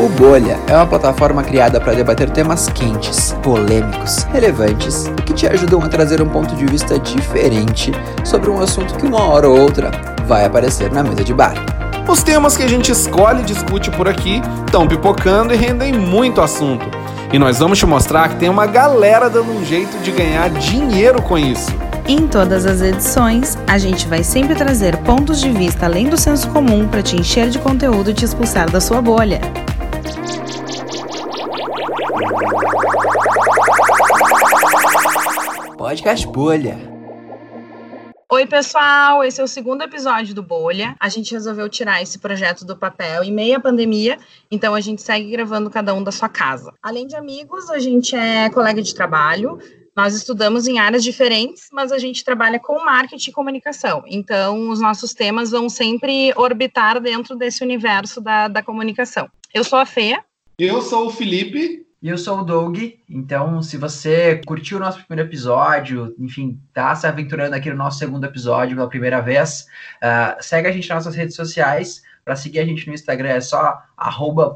O Bolha é uma plataforma criada para debater temas quentes, polêmicos, relevantes e que te ajudam a trazer um ponto de vista diferente sobre um assunto que uma hora ou outra vai aparecer na mesa de bar. Os temas que a gente escolhe e discute por aqui estão pipocando e rendem muito assunto. E nós vamos te mostrar que tem uma galera dando um jeito de ganhar dinheiro com isso. Em todas as edições, a gente vai sempre trazer pontos de vista além do senso comum para te encher de conteúdo e te expulsar da sua bolha. Podcast Bolha. Oi, pessoal! Esse é o segundo episódio do Bolha. A gente resolveu tirar esse projeto do papel em meia pandemia, então a gente segue gravando cada um da sua casa. Além de amigos, a gente é colega de trabalho, nós estudamos em áreas diferentes, mas a gente trabalha com marketing e comunicação. Então, os nossos temas vão sempre orbitar dentro desse universo da, da comunicação. Eu sou a Fê. Eu sou o Felipe. E eu sou o Doug, então se você curtiu o nosso primeiro episódio, enfim, tá se aventurando aqui no nosso segundo episódio pela primeira vez, uh, segue a gente nas nossas redes sociais, para seguir a gente no Instagram é só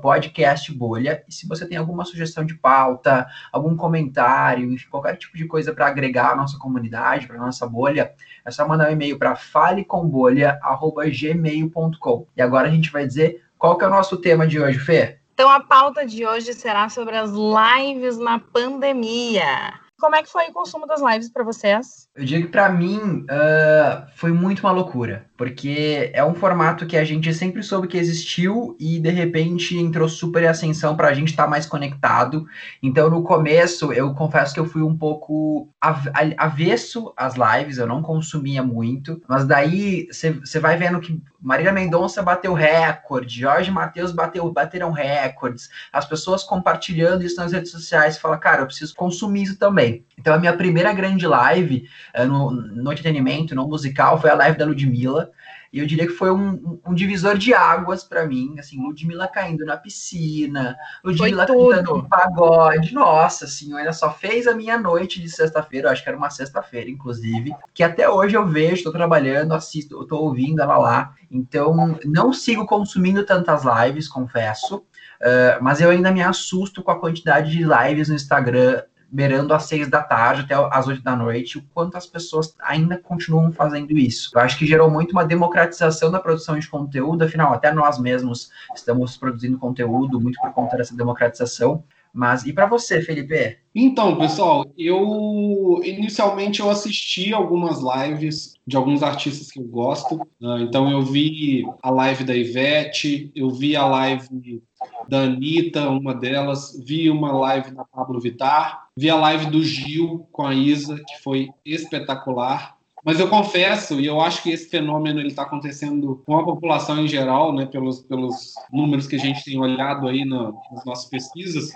podcastbolha. E se você tem alguma sugestão de pauta, algum comentário, enfim, qualquer tipo de coisa para agregar à nossa comunidade, para nossa bolha, é só mandar um e-mail para falecombolha.gmail.com. E agora a gente vai dizer qual que é o nosso tema de hoje, Fê? Então a pauta de hoje será sobre as lives na pandemia. Como é que foi o consumo das lives para vocês? Eu digo que para mim uh, foi muito uma loucura, porque é um formato que a gente sempre soube que existiu e de repente entrou super ascensão para a gente estar tá mais conectado. Então no começo eu confesso que eu fui um pouco avesso às lives, eu não consumia muito, mas daí você vai vendo que Marília Mendonça bateu recorde, Jorge Matheus bateu, bateram recordes, as pessoas compartilhando isso nas redes sociais, fala, cara, eu preciso consumir isso também. Então a minha primeira grande live no, no entretenimento, no musical, foi a live da Ludmilla, e eu diria que foi um, um divisor de águas para mim, assim, Ludmilla caindo na piscina, Ludmilla cantando um pagode, nossa senhora, só fez a minha noite de sexta-feira, acho que era uma sexta-feira, inclusive, que até hoje eu vejo, estou trabalhando, assisto, estou ouvindo ela lá, então não sigo consumindo tantas lives, confesso, uh, mas eu ainda me assusto com a quantidade de lives no Instagram beirando às seis da tarde até às oito da noite, o quanto as pessoas ainda continuam fazendo isso. Eu acho que gerou muito uma democratização da produção de conteúdo, afinal, até nós mesmos estamos produzindo conteúdo muito por conta dessa democratização. Mas e para você, Felipe? Então, pessoal, eu inicialmente eu assisti algumas lives de alguns artistas que eu gosto. Né? Então eu vi a live da Ivete, eu vi a live da Anitta, uma delas, vi uma live da Pablo Vittar, vi a live do Gil com a Isa, que foi espetacular. Mas eu confesso, e eu acho que esse fenômeno está acontecendo com a população em geral, né, pelos, pelos números que a gente tem olhado aí nas nossas pesquisas,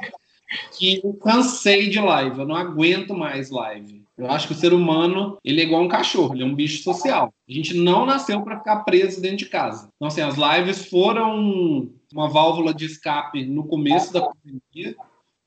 que eu cansei de live, eu não aguento mais live. Eu acho que o ser humano, ele é igual um cachorro, ele é um bicho social. A gente não nasceu para ficar preso dentro de casa. Então, assim, as lives foram uma válvula de escape no começo da pandemia,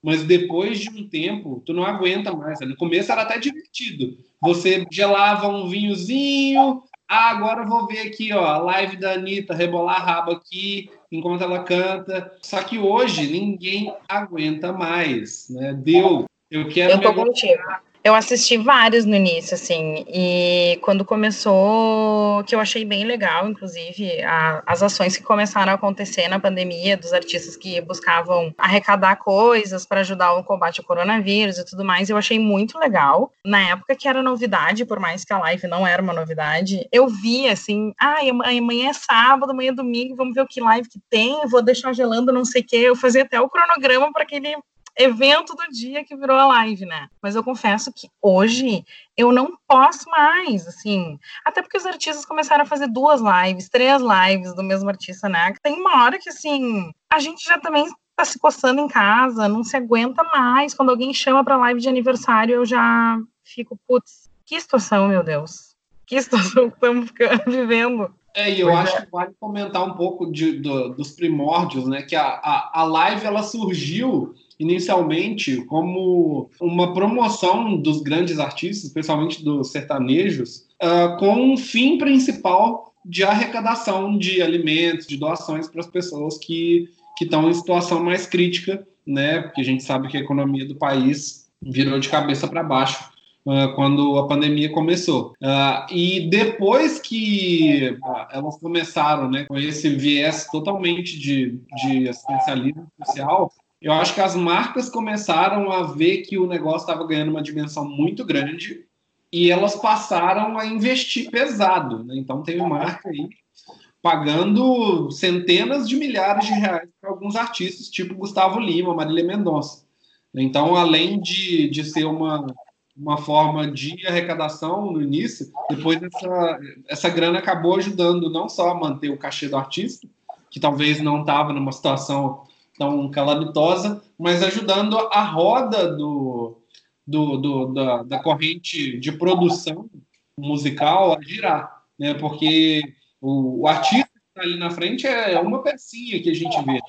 mas depois de um tempo, tu não aguenta mais. No começo era até divertido. Você gelava um vinhozinho, ah, agora eu vou ver aqui, ó, a live da Anitta, rebolar a raba aqui, enquanto ela canta. Só que hoje ninguém aguenta mais, né? Deu. Eu quero. Eu tô contigo. Eu assisti vários no início, assim, e quando começou, que eu achei bem legal, inclusive, a, as ações que começaram a acontecer na pandemia, dos artistas que buscavam arrecadar coisas para ajudar o combate ao coronavírus e tudo mais, eu achei muito legal. Na época que era novidade, por mais que a live não era uma novidade, eu vi assim, ah, amanhã é sábado, amanhã é domingo, vamos ver o que live que tem, vou deixar gelando não sei o quê. Eu fazia até o cronograma para aquele evento do dia que virou a live, né? Mas eu confesso que hoje eu não posso mais, assim. Até porque os artistas começaram a fazer duas lives, três lives do mesmo artista, né? Tem uma hora que, assim, a gente já também tá se coçando em casa, não se aguenta mais. Quando alguém chama pra live de aniversário, eu já fico, putz, que situação, meu Deus. Que situação que estamos vivendo. É, e eu pois acho é. que vale comentar um pouco de, do, dos primórdios, né? Que a, a, a live ela surgiu inicialmente como uma promoção dos grandes artistas, especialmente dos sertanejos, uh, com um fim principal de arrecadação de alimentos, de doações para as pessoas que estão em situação mais crítica, né? Porque a gente sabe que a economia do país virou de cabeça para baixo uh, quando a pandemia começou. Uh, e depois que elas começaram, né, com esse viés totalmente de, de assistencialismo social, eu acho que as marcas começaram a ver que o negócio estava ganhando uma dimensão muito grande e elas passaram a investir pesado. Né? Então, tem uma marca aí pagando centenas de milhares de reais para alguns artistas, tipo Gustavo Lima, Marília Mendonça. Então, além de, de ser uma, uma forma de arrecadação no início, depois essa, essa grana acabou ajudando não só a manter o cachê do artista, que talvez não estava numa situação tão calamitosa, mas ajudando a roda do, do, do da, da, corrente de produção musical a girar, né? Porque o, o artista que está ali na frente é uma pecinha que a gente vê.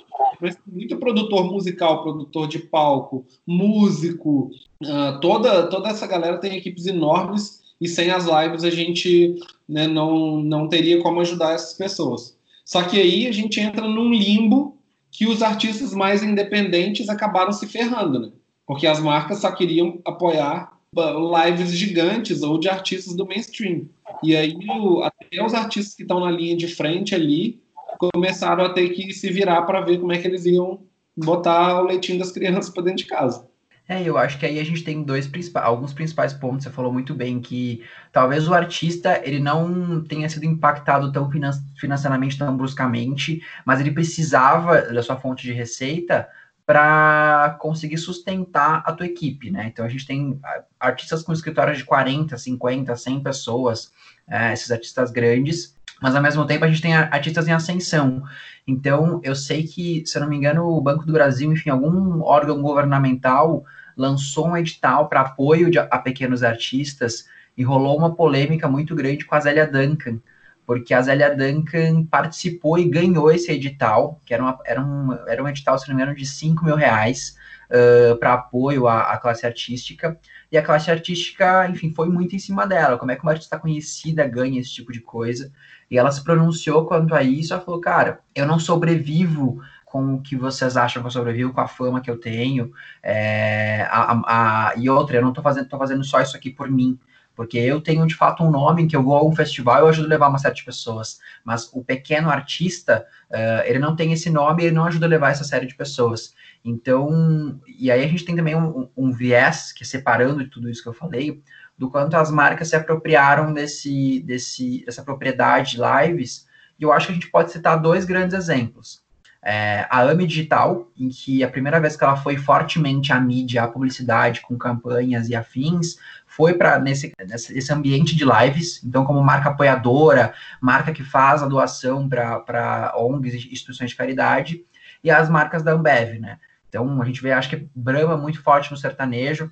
Mas muito produtor musical, produtor de palco, músico, uh, toda, toda essa galera tem equipes enormes e sem as lives a gente né, não, não teria como ajudar essas pessoas. Só que aí a gente entra num limbo que os artistas mais independentes acabaram se ferrando, né? Porque as marcas só queriam apoiar lives gigantes ou de artistas do mainstream. E aí até os artistas que estão na linha de frente ali começaram a ter que se virar para ver como é que eles iam botar o leitinho das crianças para dentro de casa. É, eu acho que aí a gente tem dois principais, alguns principais pontos. Você falou muito bem que talvez o artista ele não tenha sido impactado tão financeiramente tão bruscamente, mas ele precisava da sua fonte de receita para conseguir sustentar a tua equipe, né? Então a gente tem artistas com escritórios de 40, 50, 100 pessoas, é, esses artistas grandes, mas ao mesmo tempo a gente tem artistas em ascensão. Então eu sei que, se eu não me engano, o Banco do Brasil, enfim, algum órgão governamental lançou um edital para apoio de, a pequenos artistas e rolou uma polêmica muito grande com a Zélia Duncan, porque a Zélia Duncan participou e ganhou esse edital, que era, uma, era, um, era um edital, se não me engano, de 5 mil reais uh, para apoio à, à, classe artística, e a classe artística, enfim, foi muito em cima dela, como é que uma artista conhecida ganha esse tipo de coisa, e ela se pronunciou quanto a isso, ela falou, cara, eu não sobrevivo com o que vocês acham que eu sobrevivo, com a fama que eu tenho, é, a, a, e outra, eu não tô fazendo, tô fazendo só isso aqui por mim, porque eu tenho de fato um nome que eu vou a um festival eu ajudo a levar uma série de pessoas, mas o pequeno artista, uh, ele não tem esse nome, ele não ajuda a levar essa série de pessoas. Então, e aí a gente tem também um, um viés, que é separando de tudo isso que eu falei, do quanto as marcas se apropriaram desse, desse, dessa propriedade de lives, e eu acho que a gente pode citar dois grandes exemplos. É, a AMI Digital, em que a primeira vez que ela foi fortemente à mídia, à publicidade, com campanhas e afins, foi para nesse, nesse ambiente de lives, então como marca apoiadora, marca que faz a doação para ONGs e instituições de caridade, e as marcas da Ambev, né? Então a gente vê, acho que Brahma muito forte no sertanejo,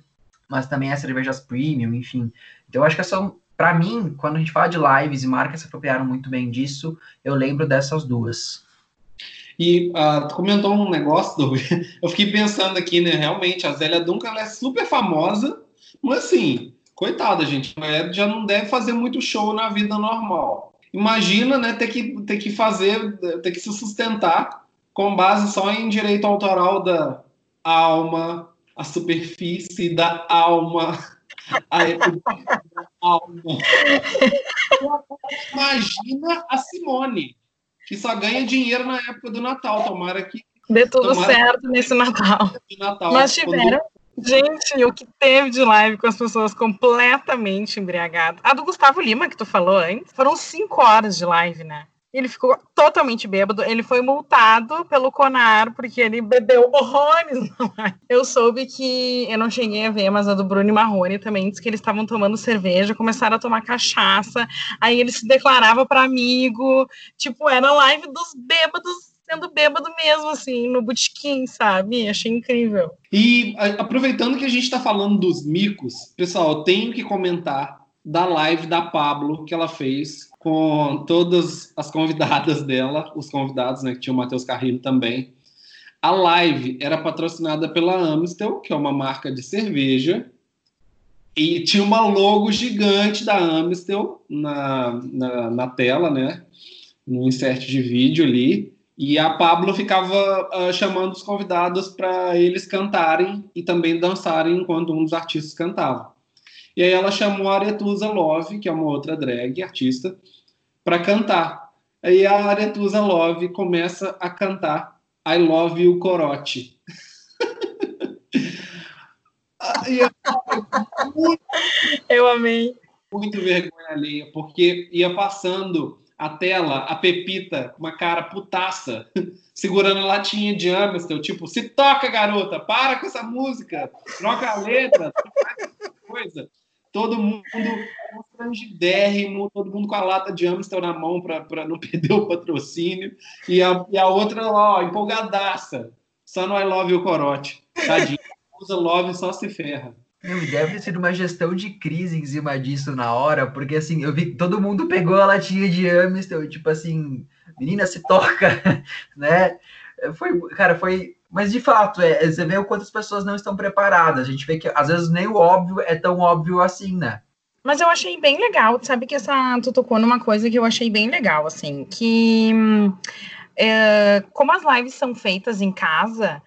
mas também as cervejas premium, enfim. Então acho que são, para mim, quando a gente fala de lives e marcas se apropriaram muito bem disso, eu lembro dessas duas. E uh, tu comentou um negócio, Doug, eu fiquei pensando aqui, né? Realmente, a Zélia Duncan ela é super famosa, mas assim, coitada, gente, a mulher já não deve fazer muito show na vida normal. Imagina, né, ter que, ter que fazer, ter que se sustentar com base só em direito autoral da alma, a superfície da alma, a da alma. Imagina a Simone, que só ganha dinheiro na época do Natal. Tomara que. Dê tudo certo nesse Natal. Natal. Nós tiveram. Gente, o que teve de live com as pessoas completamente embriagadas. A do Gustavo Lima, que tu falou antes, foram cinco horas de live, né? Ele ficou totalmente bêbado. Ele foi multado pelo Conar porque ele bebeu horrores. Eu soube que eu não cheguei a ver, mas a do Bruno e Marrone também disse que eles estavam tomando cerveja, começaram a tomar cachaça. Aí ele se declarava para amigo. Tipo, era live dos bêbados sendo bêbado mesmo, assim, no botequim, sabe? Achei incrível. E aproveitando que a gente está falando dos micos, pessoal, tenho que comentar da live da Pablo que ela fez com todas as convidadas dela, os convidados, né, que tinha o Matheus Carrilho também. A live era patrocinada pela Amstel, que é uma marca de cerveja, E tinha uma logo gigante da Amstel na, na, na tela, né? No insert de vídeo ali. E a Pablo ficava uh, chamando os convidados para eles cantarem e também dançarem enquanto um dos artistas cantava. E aí ela chamou a Aretusa Love, que é uma outra drag artista, para cantar. Aí a Aretusa Love começa a cantar I Love You Corote. eu amei. Muito vergonha alheia, porque ia passando a tela, a Pepita, uma cara putaça, segurando a latinha de Amstel, tipo, se toca, garota, para com essa música, troca a letra, coisa. Todo mundo constrangidérrimo, todo mundo com a lata de Amstel na mão para não perder o patrocínio, e a, e a outra lá, ó, empolgadaça, só no I Love You Corote, tadinho usa Love só se ferra. Não, deve ter sido uma gestão de crise em cima disso na hora, porque assim, eu vi todo mundo pegou a latinha de Amstel, tipo assim, menina se toca, né? Foi, cara, foi. Mas de fato, é, você vê o quanto as pessoas não estão preparadas. A gente vê que às vezes nem o óbvio é tão óbvio assim, né? Mas eu achei bem legal, sabe que essa tu tocou numa coisa que eu achei bem legal, assim, que é, como as lives são feitas em casa,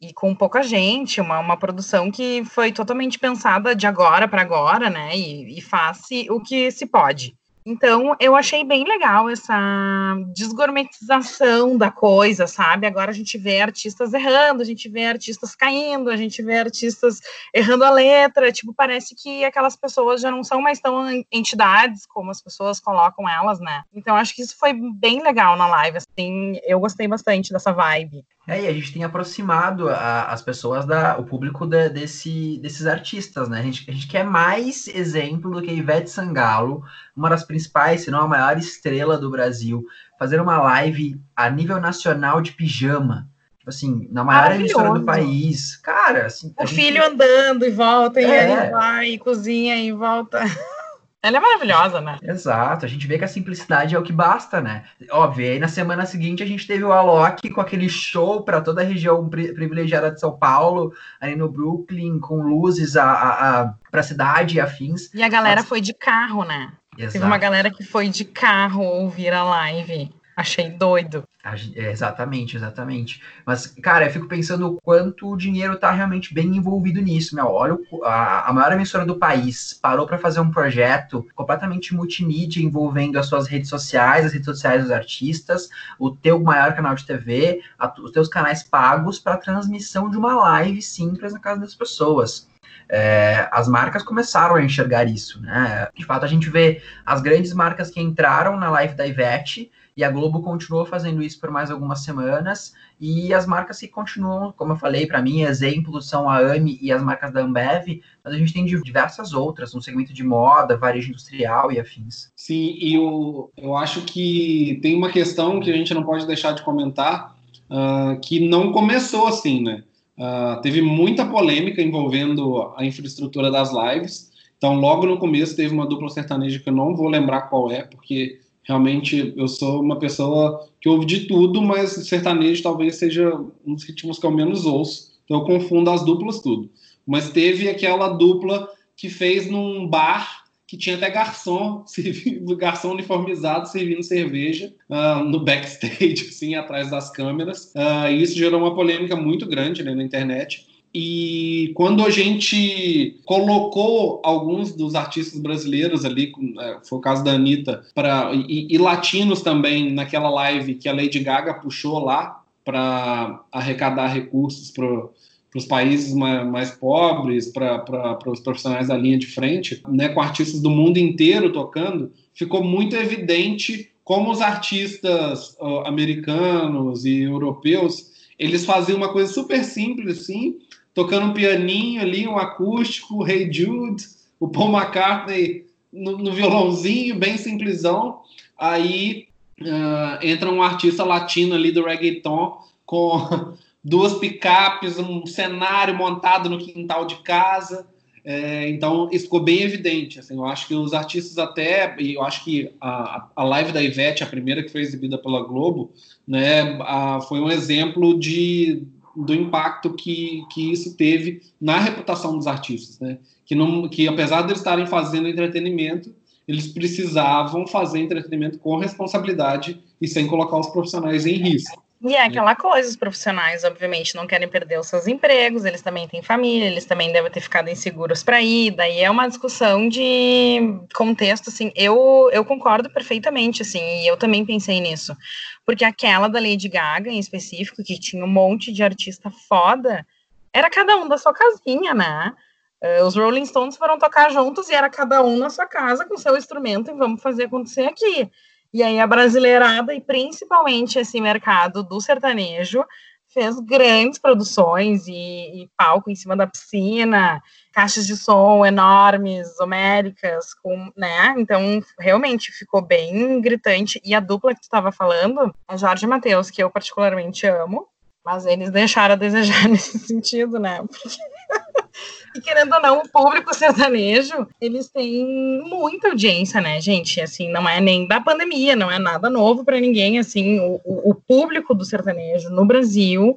e com pouca gente, uma, uma produção que foi totalmente pensada de agora para agora, né? E, e faz o que se pode. Então, eu achei bem legal essa desgourmetização da coisa, sabe? Agora a gente vê artistas errando, a gente vê artistas caindo, a gente vê artistas errando a letra. Tipo, parece que aquelas pessoas já não são mais tão entidades como as pessoas colocam elas, né? Então, acho que isso foi bem legal na live. Assim, eu gostei bastante dessa vibe. É, e a gente tem aproximado a, as pessoas, da, o público da, desse, desses artistas, né? A gente, a gente quer mais exemplo do que a Ivete Sangalo, uma das principais, se não a maior estrela do Brasil, fazer uma live a nível nacional de pijama. Tipo assim, na maior emissora do país. Cara, assim. O filho andando e volta, e é. ele vai, e cozinha e volta. Ela é maravilhosa, né? Exato, a gente vê que a simplicidade é o que basta, né? Óbvio, aí na semana seguinte a gente teve o Alok com aquele show para toda a região privilegiada de São Paulo, ali no Brooklyn, com luzes a, a, a, pra cidade e afins. E a galera Mas... foi de carro, né? Exato. Teve uma galera que foi de carro ouvir a live. Achei doido. É, exatamente, exatamente. Mas, cara, eu fico pensando o quanto o dinheiro tá realmente bem envolvido nisso, né? Olha, a, a maior emissora do país parou para fazer um projeto completamente multimídia envolvendo as suas redes sociais, as redes sociais dos artistas, o teu maior canal de TV, a, os teus canais pagos para transmissão de uma live simples na casa das pessoas. É, as marcas começaram a enxergar isso, né? De fato, a gente vê as grandes marcas que entraram na live da Ivete e a Globo continuou fazendo isso por mais algumas semanas, e as marcas que continuam, como eu falei, para mim, exemplos são a AMI e as marcas da Ambev, mas a gente tem diversas outras, no segmento de moda, varejo industrial e afins. Sim, e eu, eu acho que tem uma questão que a gente não pode deixar de comentar, uh, que não começou assim, né? Uh, teve muita polêmica envolvendo a infraestrutura das lives, então logo no começo teve uma dupla sertaneja que eu não vou lembrar qual é, porque Realmente, eu sou uma pessoa que ouve de tudo, mas sertanejo talvez seja um dos ritmos que eu menos ouço. Então, eu confundo as duplas tudo. Mas teve aquela dupla que fez num bar que tinha até garçom, garçom uniformizado servindo cerveja uh, no backstage, assim, atrás das câmeras. Uh, e isso gerou uma polêmica muito grande né, na internet. E quando a gente colocou alguns dos artistas brasileiros ali, é, foi o caso da Anitta, pra, e, e latinos também, naquela live que a Lady Gaga puxou lá para arrecadar recursos para os países mais, mais pobres, para os profissionais da linha de frente, né, com artistas do mundo inteiro tocando, ficou muito evidente como os artistas uh, americanos e europeus eles faziam uma coisa super simples assim tocando um pianinho ali, um acústico, Hey Jude, o Paul McCartney no, no violãozinho, bem simplesão. Aí uh, entra um artista latino ali do reggaeton com duas picapes, um cenário montado no quintal de casa. É, então, isso ficou bem evidente. Assim, eu acho que os artistas até, e eu acho que a, a live da Ivete, a primeira que foi exibida pela Globo, né, a, foi um exemplo de do impacto que, que isso teve na reputação dos artistas, né? Que, não, que apesar de eles estarem fazendo entretenimento, eles precisavam fazer entretenimento com responsabilidade e sem colocar os profissionais em risco. E é aquela coisa, os profissionais, obviamente, não querem perder os seus empregos, eles também têm família, eles também devem ter ficado inseguros para ir, daí é uma discussão de contexto, assim, eu, eu concordo perfeitamente, assim, e eu também pensei nisso, porque aquela da Lady Gaga, em específico, que tinha um monte de artista foda, era cada um da sua casinha, né? Uh, os Rolling Stones foram tocar juntos e era cada um na sua casa com seu instrumento e vamos fazer acontecer aqui. E aí a brasileirada e principalmente esse mercado do sertanejo fez grandes produções e, e, palco em cima da piscina, caixas de som enormes, homéricas, com, né? Então, realmente ficou bem gritante. E a dupla que tu estava falando, a Jorge Matheus, que eu particularmente amo, mas eles deixaram a desejar nesse sentido, né? Porque e querendo ou não, o público sertanejo, eles têm muita audiência, né, gente? Assim, não é nem da pandemia, não é nada novo para ninguém, assim, o, o, público do sertanejo no Brasil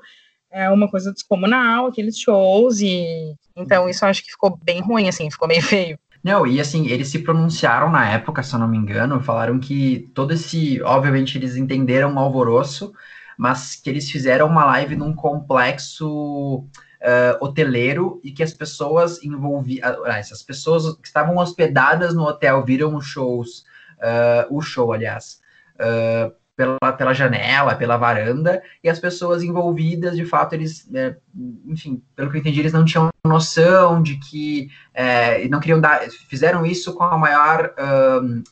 é uma coisa descomunal, aqueles shows, e então isso eu acho que ficou bem ruim, assim, ficou meio feio. Não, e assim, eles se pronunciaram na época, se eu não me engano, falaram que todo esse, obviamente eles entenderam o alvoroço, mas que eles fizeram uma live num complexo uh, hoteleiro e que as pessoas envolvidas, uh, as pessoas que estavam hospedadas no hotel viram os shows, uh, o show, aliás, uh, pela, pela janela, pela varanda, e as pessoas envolvidas, de fato, eles, né, enfim, pelo que eu entendi, eles não tinham noção de que é, não queriam dar, fizeram isso com a maior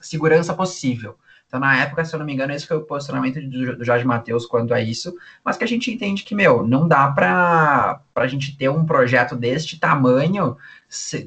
segurança possível. Então, na época, se eu não me engano, esse foi o posicionamento do, do Jorge Matheus quanto a isso, mas que a gente entende que, meu, não dá para a gente ter um projeto deste tamanho,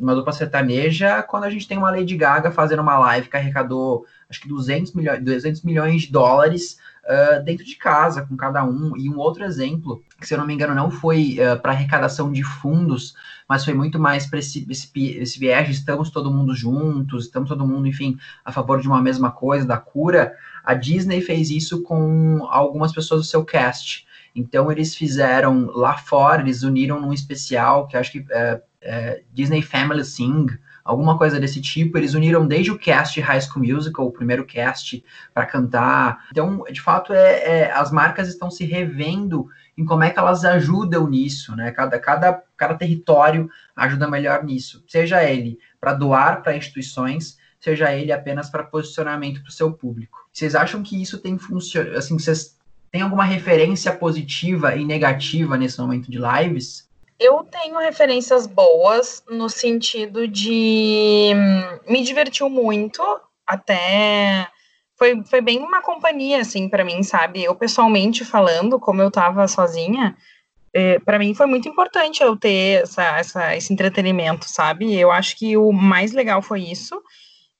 uma dupla sertaneja, quando a gente tem uma Lady Gaga fazendo uma live que arrecadou, acho que 200 milhões, 200 milhões de dólares uh, dentro de casa, com cada um. E um outro exemplo, que se eu não me engano, não foi uh, para arrecadação de fundos, mas foi muito mais para esse, esse, esse viés, estamos todo mundo juntos, estamos todo mundo, enfim, a favor de uma mesma coisa, da cura. A Disney fez isso com algumas pessoas do seu cast. Então eles fizeram lá fora, eles uniram num especial que acho que é, é, Disney Family Sing, alguma coisa desse tipo. Eles uniram desde o cast High School Musical, o primeiro cast, para cantar. Então, de fato, é, é, as marcas estão se revendo em como é que elas ajudam nisso, né? Cada, cada, cada território ajuda melhor nisso, seja ele para doar para instituições, seja ele apenas para posicionamento para o seu público. Vocês acham que isso tem funcionado? Assim, vocês têm alguma referência positiva e negativa nesse momento de lives? Eu tenho referências boas no sentido de hum, me divertiu muito, até foi, foi bem uma companhia, assim, para mim, sabe? Eu, pessoalmente falando, como eu tava sozinha, é, para mim foi muito importante eu ter essa, essa, esse entretenimento, sabe? Eu acho que o mais legal foi isso.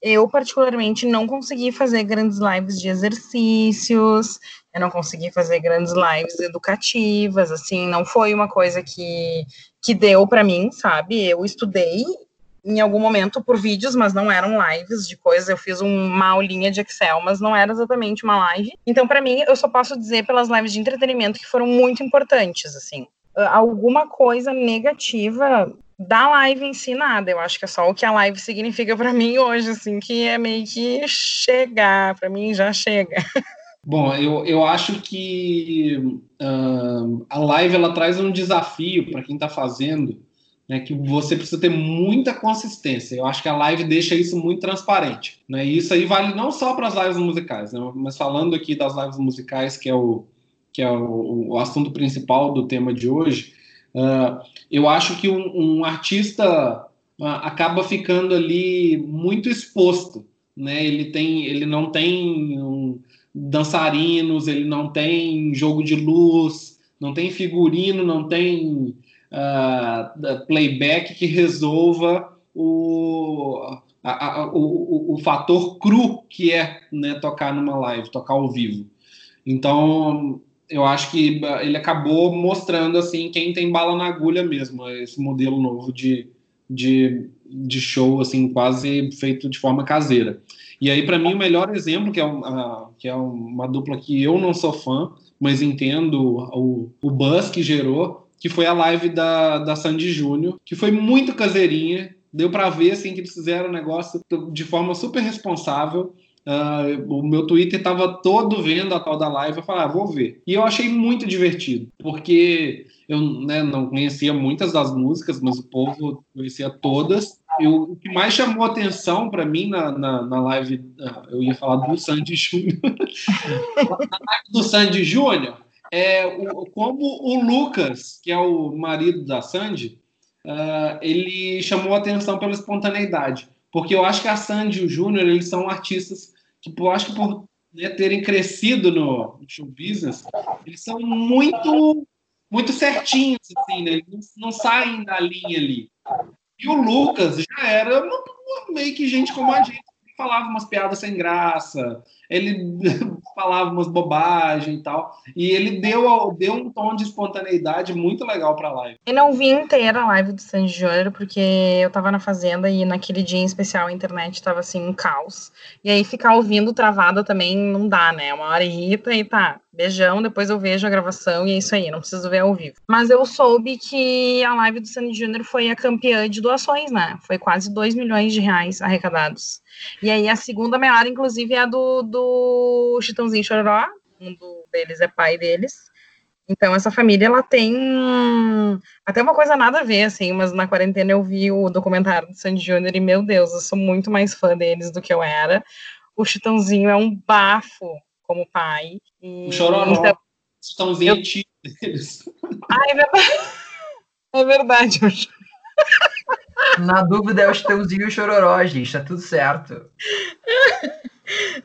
Eu, particularmente, não consegui fazer grandes lives de exercícios, eu não consegui fazer grandes lives educativas, assim, não foi uma coisa que, que deu para mim, sabe? Eu estudei em algum momento por vídeos, mas não eram lives de coisas. Eu fiz uma aulinha de Excel, mas não era exatamente uma live. Então, para mim, eu só posso dizer pelas lives de entretenimento que foram muito importantes, assim. Alguma coisa negativa da live em si, nada. Eu acho que é só o que a live significa para mim hoje, assim, que é meio que chegar. Para mim, já chega. Bom, eu, eu acho que uh, a live ela traz um desafio para quem está fazendo, né, que você precisa ter muita consistência. Eu acho que a live deixa isso muito transparente. Né? E isso aí vale não só para as lives musicais, né, mas falando aqui das lives musicais, que é o, que é o, o assunto principal do tema de hoje, uh, eu acho que um, um artista uh, acaba ficando ali muito exposto. Né? Ele, tem, ele não tem um, dançarinos, ele não tem jogo de luz, não tem figurino, não tem uh, playback que resolva o, a, a, o, o, fator cru que é né, tocar numa live, tocar ao vivo. Então, eu acho que ele acabou mostrando assim quem tem bala na agulha mesmo, esse modelo novo de, de, de show assim quase feito de forma caseira. E aí para mim o melhor exemplo que é, uma, que é uma dupla que eu não sou fã, mas entendo o, o buzz que gerou, que foi a live da, da Sandy Júnior, que foi muito caseirinha. Deu para ver assim, que eles fizeram o negócio de forma super responsável. Uh, o meu Twitter estava todo vendo a tal da live. Eu falei, ah, vou ver. E eu achei muito divertido, porque eu né, não conhecia muitas das músicas, mas o povo conhecia todas. E o, que mais chamou atenção para mim na, na, na, live, uh, eu ia falar do Sandy Júnior, na live do Sandy Júnior, é o, como o Lucas, que é o marido da Sandy, uh, ele chamou atenção pela espontaneidade. Porque eu acho que a Sandy e o Júnior, eles são artistas Tipo, eu acho que por né, terem crescido no show business, eles são muito muito certinhos, assim, né? Eles não, não saem da linha ali. E o Lucas já era uma, uma, meio que gente como a gente, falava umas piadas sem graça, ele falava umas bobagens e tal. E ele deu, deu um tom de espontaneidade muito legal pra live. Eu não vi inteira a live do Sandy Júnior, porque eu tava na fazenda e naquele dia em especial a internet tava assim, um caos. E aí ficar ouvindo travada também não dá, né? Uma hora irrita e tá. Beijão, depois eu vejo a gravação e é isso aí, não preciso ver ao vivo. Mas eu soube que a live do Sandy Júnior foi a campeã de doações, né? Foi quase 2 milhões de reais arrecadados. E aí a segunda maior, inclusive, é a do, do Chitãozinho Chororó, um deles é pai deles. Então essa família ela tem até uma coisa nada a ver assim, mas na quarentena eu vi o documentário do Sandy Júnior e meu Deus, eu sou muito mais fã deles do que eu era. O Chitãozinho é um bafo como pai. E, o Chororó, então, Chitãozinho eu... é deles. Ai, é verdade. É verdade. Na dúvida é o Chitãozinho e o Chororó, gente, tá tudo certo.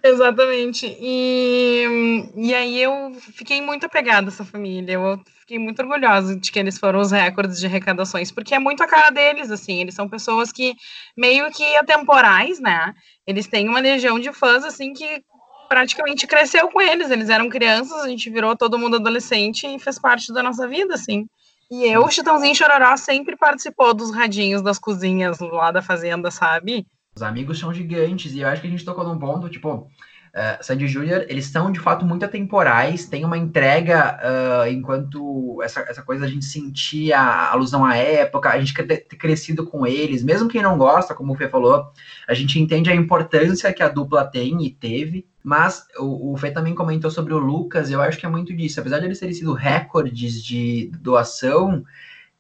Exatamente. E, e aí eu fiquei muito apegada a essa família. Eu fiquei muito orgulhosa de que eles foram os recordes de arrecadações, porque é muito a cara deles, assim. Eles são pessoas que meio que atemporais, né? Eles têm uma legião de fãs, assim, que praticamente cresceu com eles. Eles eram crianças, a gente virou todo mundo adolescente e fez parte da nossa vida, assim. E eu, o Chitãozinho Chororó, sempre participou dos radinhos das cozinhas lá da fazenda, sabe? Os amigos são gigantes, e eu acho que a gente tocou num ponto, tipo, Uh, Sandy Júnior, eles são de fato muito atemporais, tem uma entrega uh, enquanto essa, essa coisa da gente sentir a alusão à época, a gente ter crescido com eles, mesmo quem não gosta, como o Fê falou, a gente entende a importância que a dupla tem e teve, mas o, o Fê também comentou sobre o Lucas, eu acho que é muito disso, apesar de eles terem sido recordes de doação,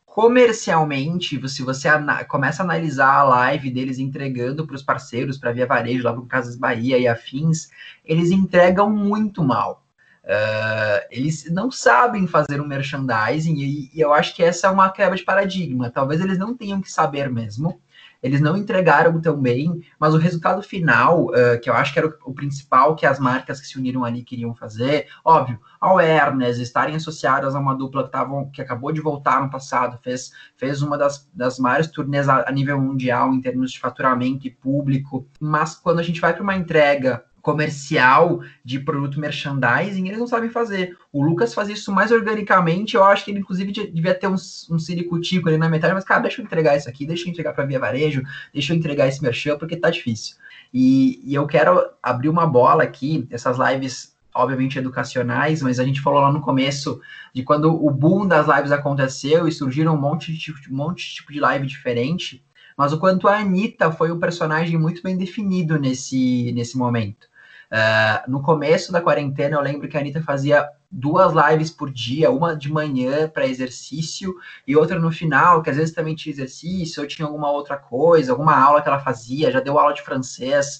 comercialmente, se você começa a analisar a live deles entregando para os parceiros, para Via Varejo, lá para Casas Bahia e afins, eles entregam muito mal. Uh, eles não sabem fazer um merchandising e, e, eu acho que essa é uma quebra de paradigma. Talvez eles não tenham que saber mesmo, eles não entregaram tão bem, mas o resultado final, uh, que eu acho que era o, o, principal que as marcas que se uniram ali queriam fazer, óbvio, awareness, estarem associadas a uma dupla que, tavam, que acabou de voltar no passado, fez, fez uma das, das maiores turnês a, a nível mundial em termos de faturamento e público, mas quando a gente vai para uma entrega comercial de produto merchandising, eles não sabem fazer. O Lucas faz isso mais organicamente, eu acho que ele inclusive devia ter um, um ciricutico ali na metade, mas cara, deixa eu entregar isso aqui, deixa eu entregar para Via Varejo, deixa eu entregar esse merchan, porque tá difícil. E, e eu quero abrir uma bola aqui, essas lives obviamente educacionais, mas a gente falou lá no começo de quando o boom das lives aconteceu e surgiram um monte de, um monte de tipo de live diferente, mas o quanto a Anitta foi um personagem muito bem definido nesse, nesse momento. Uh, no começo da quarentena, eu lembro que a Anitta fazia duas lives por dia, uma de manhã para exercício e outra no final, que às vezes também tinha exercício, ou tinha alguma outra coisa, alguma aula que ela fazia, já deu aula de francês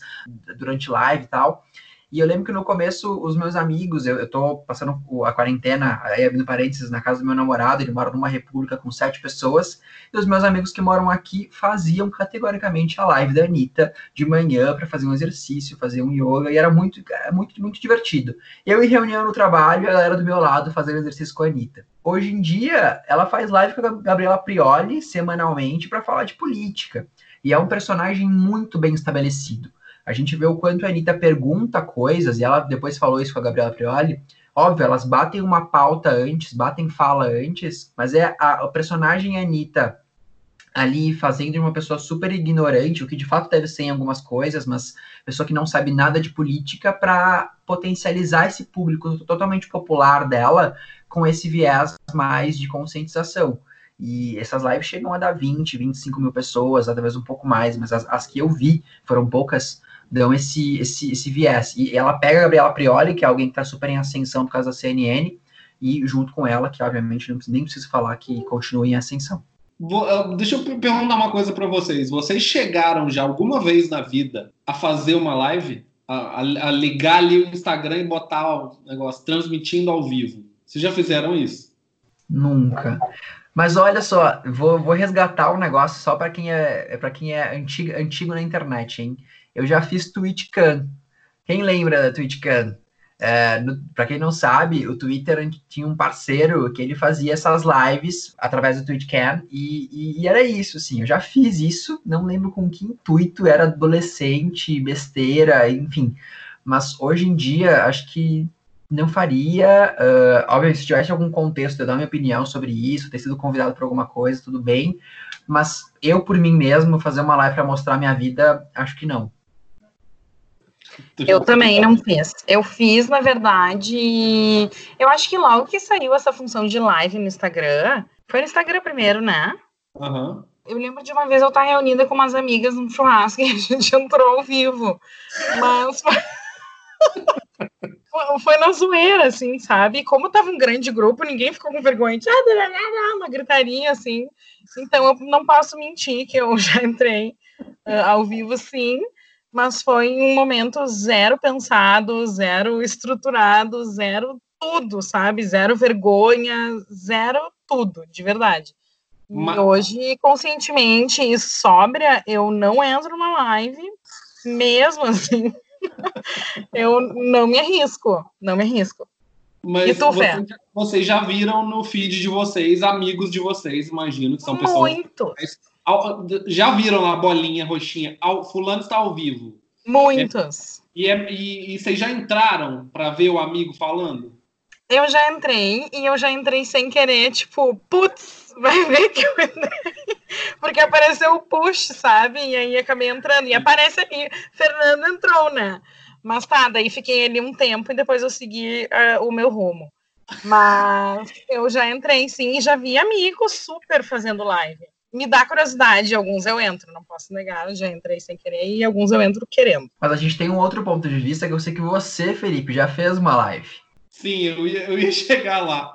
durante live e tal. E eu lembro que no começo, os meus amigos, eu, eu tô passando a quarentena, aí abrindo parênteses, na casa do meu namorado, ele mora numa república com sete pessoas, e os meus amigos que moram aqui faziam categoricamente a live da Anitta de manhã para fazer um exercício, fazer um yoga, e era muito, muito, muito divertido. Eu em reunião no trabalho, ela era do meu lado fazendo exercício com a Anitta. Hoje em dia, ela faz live com a Gabriela Prioli semanalmente para falar de política. E é um personagem muito bem estabelecido a gente vê o quanto a Anitta pergunta coisas, e ela depois falou isso com a Gabriela Prioli. Óbvio, elas batem uma pauta antes, batem fala antes, mas é a, a personagem Anitta ali fazendo de uma pessoa super ignorante, o que de fato deve ser em algumas coisas, mas pessoa que não sabe nada de política para potencializar esse público totalmente popular dela com esse viés mais de conscientização. E essas lives chegam a dar 20, 25 mil pessoas, talvez um pouco mais, mas as, as que eu vi, foram poucas, dão esse, esse, esse viés. E ela pega a Gabriela Prioli, que é alguém que está super em ascensão por causa da CNN, e junto com ela, que obviamente nem preciso falar que continua em ascensão. Vou, deixa eu perguntar uma coisa para vocês. Vocês chegaram já alguma vez na vida a fazer uma live? A, a, a ligar ali o Instagram e botar o negócio transmitindo ao vivo? Vocês já fizeram isso? Nunca. Mas olha só, vou, vou resgatar um negócio só para quem é, é para quem é antigo, antigo na internet, hein? Eu já fiz TwitchCam. Quem lembra da TwitchCam? É, para quem não sabe, o Twitter tinha um parceiro que ele fazia essas lives através do TwitchCam e, e, e, era isso, assim, eu já fiz isso, não lembro com que intuito, era adolescente, besteira, enfim. Mas hoje em dia, acho que não faria. Uh, obviamente, se tivesse algum contexto, eu dar minha opinião sobre isso, ter sido convidado para alguma coisa, tudo bem. Mas eu, por mim mesmo, fazer uma live para mostrar minha vida, acho que não. Eu também não fiz. Eu fiz, na verdade. Eu acho que logo que saiu essa função de live no Instagram, foi no Instagram primeiro, né? Uhum. Eu lembro de uma vez eu estar reunida com umas amigas num churrasco e a gente entrou ao vivo. Mas foi na zoeira, assim, sabe? Como tava um grande grupo, ninguém ficou com vergonha de ah, uma gritaria, assim. Então, eu não posso mentir que eu já entrei uh, ao vivo, sim, mas foi um momento zero pensado, zero estruturado, zero tudo, sabe? Zero vergonha, zero tudo, de verdade. Mas... E hoje, conscientemente e sóbria, eu não entro numa live, mesmo assim eu não me arrisco, não me arrisco. Mas tu, você, vocês já viram no feed de vocês, amigos de vocês, imagino, que são pessoas. Muito. Já viram a bolinha roxinha? Fulano está ao vivo. Muitos. É, e, é, e, e vocês já entraram para ver o amigo falando? Eu já entrei e eu já entrei sem querer, tipo, putz, vai ver que eu entrei. Porque apareceu o push, sabe? E aí acabei entrando. E aparece aqui, Fernando entrou, né? Mas tá, daí fiquei ali um tempo e depois eu segui uh, o meu rumo. Mas eu já entrei sim e já vi amigos super fazendo live. Me dá curiosidade, alguns eu entro, não posso negar, já entrei sem querer e alguns eu entro querendo. Mas a gente tem um outro ponto de vista que eu sei que você, Felipe, já fez uma live. Sim, eu ia, eu ia chegar lá.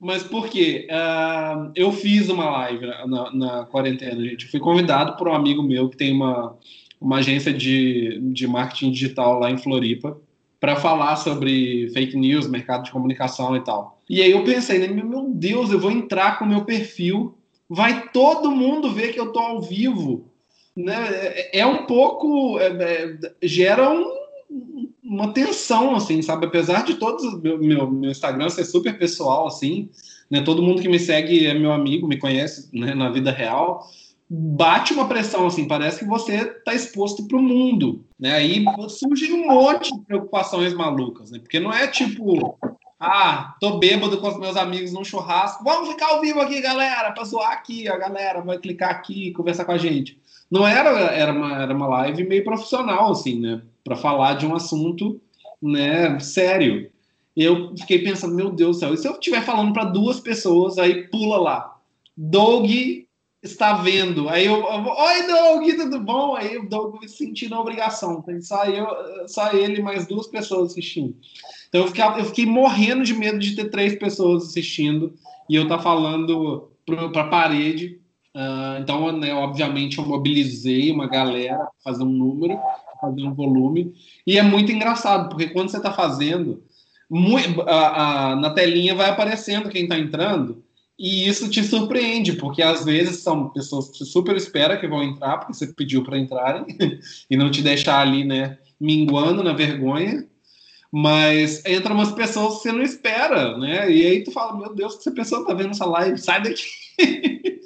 Mas por quê? Uh, eu fiz uma live na, na, quarentena, gente. Eu fui convidado por um amigo meu que tem uma, uma agência de, de marketing digital lá em Floripa para falar sobre fake news, mercado de comunicação e tal. E aí eu pensei, né, meu Deus, eu vou entrar com o meu perfil, vai todo mundo ver que eu tô ao vivo. Né? É, é um pouco. É, é, gera um, uma tensão, assim, sabe? Apesar de todos meu, meu, meu Instagram ser super pessoal, assim, né? Todo mundo que me segue é meu amigo, me conhece, né? Na vida real, bate uma pressão, assim, parece que você está exposto para o mundo, né? Aí surge um monte de preocupações malucas, né? Porque não é tipo, ah, tô bêbado com os meus amigos num churrasco, vamos ficar ao vivo aqui, galera, para zoar aqui, a galera vai clicar aqui, conversar com a gente. Não era, era uma, era uma live meio profissional, assim, né? para falar de um assunto né, sério. Eu fiquei pensando, meu Deus do céu, e se eu estiver falando para duas pessoas, aí pula lá. Doug está vendo. Aí eu, oi Doug, tudo bom? Aí o Doug sentindo a obrigação. Só, eu, só ele mais duas pessoas assistindo. Então eu fiquei, eu fiquei morrendo de medo de ter três pessoas assistindo e eu tá falando para a parede. Uh, então, né, obviamente, eu mobilizei uma galera para fazer um número fazer um volume. E é muito engraçado, porque quando você está fazendo, muito, na telinha vai aparecendo quem está entrando, e isso te surpreende, porque às vezes são pessoas que você super espera que vão entrar, porque você pediu para entrarem, e não te deixar ali, né, minguando na vergonha. Mas entra umas pessoas que você não espera, né? E aí tu fala, meu Deus, que essa pessoa tá vendo essa live, sai daqui.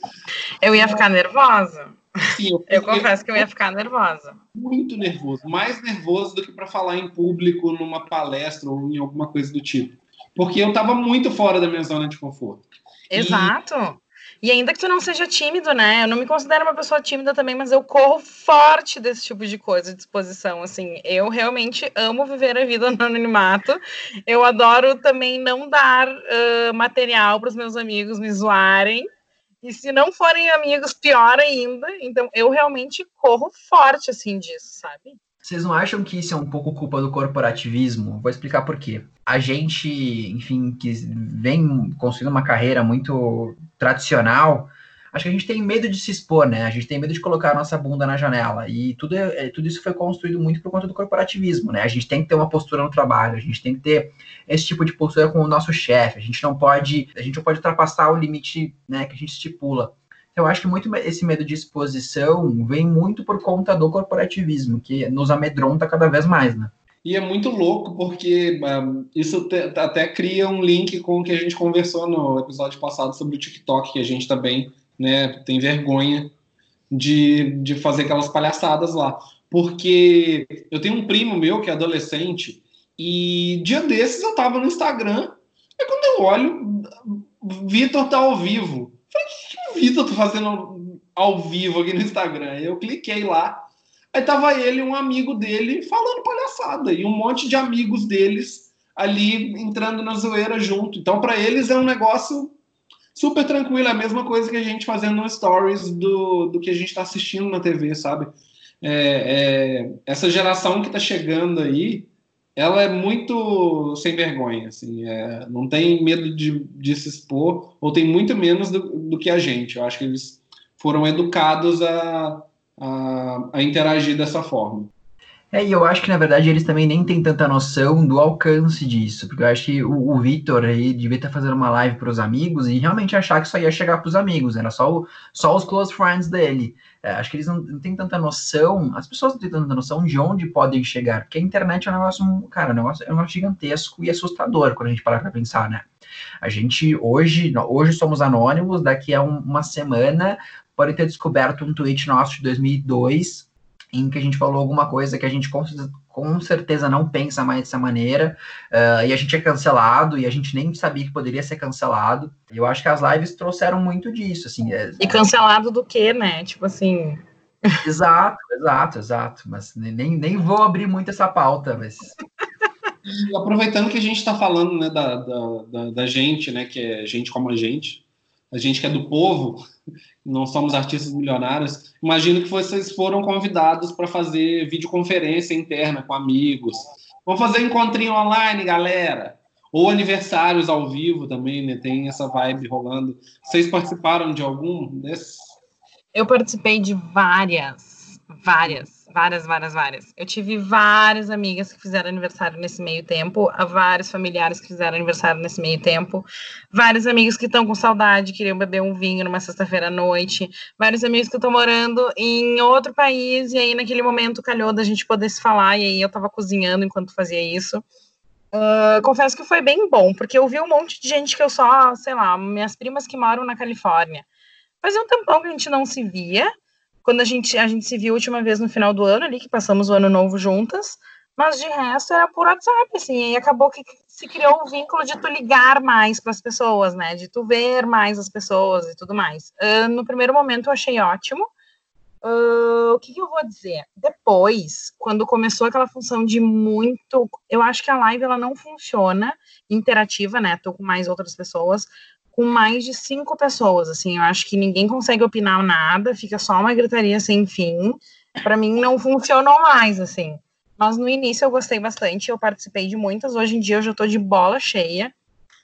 Eu ia ficar nervosa. Sim, eu, eu confesso que eu ia ficar nervosa. Muito nervoso, mais nervoso do que para falar em público, numa palestra ou em alguma coisa do tipo. Porque eu estava muito fora da minha zona de conforto. Exato. E ainda que tu não seja tímido, né? Eu não me considero uma pessoa tímida também, mas eu corro forte desse tipo de coisa, de exposição. Assim, eu realmente amo viver a vida no anonimato. Eu adoro também não dar uh, material para os meus amigos me zoarem. E se não forem amigos, pior ainda. Então, eu realmente corro forte, assim, disso, sabe? Vocês não acham que isso é um pouco culpa do corporativismo? Vou explicar por quê. A gente, enfim, que vem construindo uma carreira muito tradicional, acho que a gente tem medo de se expor, né? A gente tem medo de colocar a nossa bunda na janela. E tudo, é, tudo isso foi construído muito por conta do corporativismo, né? A gente tem que ter uma postura no trabalho, a gente tem que ter esse tipo de postura com o nosso chefe. A gente não pode, a gente não pode ultrapassar o limite, né, que a gente estipula. Eu acho que muito esse medo de exposição vem muito por conta do corporativismo, que nos amedronta cada vez mais, né? E é muito louco porque um, isso até cria um link com o que a gente conversou no episódio passado sobre o TikTok, que a gente também né, tem vergonha de, de fazer aquelas palhaçadas lá. Porque eu tenho um primo meu que é adolescente e dia desses eu tava no Instagram e quando eu olho, Vitor tá ao vivo. Vitor tá fazendo ao vivo aqui no Instagram? Eu cliquei lá Aí tava ele um amigo dele falando palhaçada, e um monte de amigos deles ali entrando na zoeira junto. Então, para eles é um negócio super tranquilo, é a mesma coisa que a gente fazendo no stories do, do que a gente está assistindo na TV, sabe? É, é, essa geração que está chegando aí, ela é muito sem vergonha, assim, é, não tem medo de, de, se expor, ou tem muito menos do, do que a gente. Eu acho que eles foram educados a a, a interagir dessa forma. É, e eu acho que na verdade eles também nem têm tanta noção do alcance disso, porque eu acho que o, o Vitor aí devia estar fazendo uma live para os amigos e realmente achar que só ia chegar para os amigos, era só, o, só os close friends dele. É, acho que eles não, não têm tanta noção, as pessoas não têm tanta noção de onde podem chegar, porque a internet é um negócio, cara, é um negócio, é um negócio gigantesco e assustador quando a gente parar para pensar, né? A gente hoje, hoje somos anônimos, daqui a um, uma semana pode ter descoberto um tweet nosso de 2002 em que a gente falou alguma coisa que a gente com, com certeza não pensa mais dessa maneira, uh, e a gente é cancelado, e a gente nem sabia que poderia ser cancelado. Eu acho que as lives trouxeram muito disso, assim. É... E cancelado do quê, né? Tipo assim... Exato, exato, exato. Mas nem, nem vou abrir muito essa pauta, mas... E aproveitando que a gente está falando né, da, da, da, da gente, né, que é gente como a gente, a gente que é do povo, não somos artistas milionários, imagino que vocês foram convidados para fazer videoconferência interna com amigos. Vamos fazer encontrinho online, galera. Ou aniversários ao vivo também, né? Tem essa vibe rolando. Vocês participaram de algum desses? Eu participei de várias, várias Várias, várias, várias. Eu tive várias amigas que fizeram aniversário nesse meio tempo, vários familiares que fizeram aniversário nesse meio tempo, vários amigos que estão com saudade, queriam beber um vinho numa sexta-feira à noite, vários amigos que estão morando em outro país, e aí naquele momento calhou da gente poder se falar, e aí eu tava cozinhando enquanto fazia isso. Uh, confesso que foi bem bom, porque eu vi um monte de gente que eu só, sei lá, minhas primas que moram na Califórnia. Fazia um tempão que a gente não se via, quando a gente, a gente se viu a última vez no final do ano ali, que passamos o ano novo juntas, mas de resto era por WhatsApp, assim, e acabou que se criou um vínculo de tu ligar mais para as pessoas, né, de tu ver mais as pessoas e tudo mais. Uh, no primeiro momento eu achei ótimo, Uh, o que, que, eu vou dizer? Depois, quando começou aquela função de muito. Eu acho que a live ela não funciona interativa, né? Tô com mais outras pessoas com mais de cinco pessoas, assim, eu acho que ninguém consegue opinar nada, fica só uma gritaria sem fim. Para mim não funcionou mais, assim. Mas no início eu gostei bastante, eu participei de muitas, hoje em dia eu já tô de bola cheia.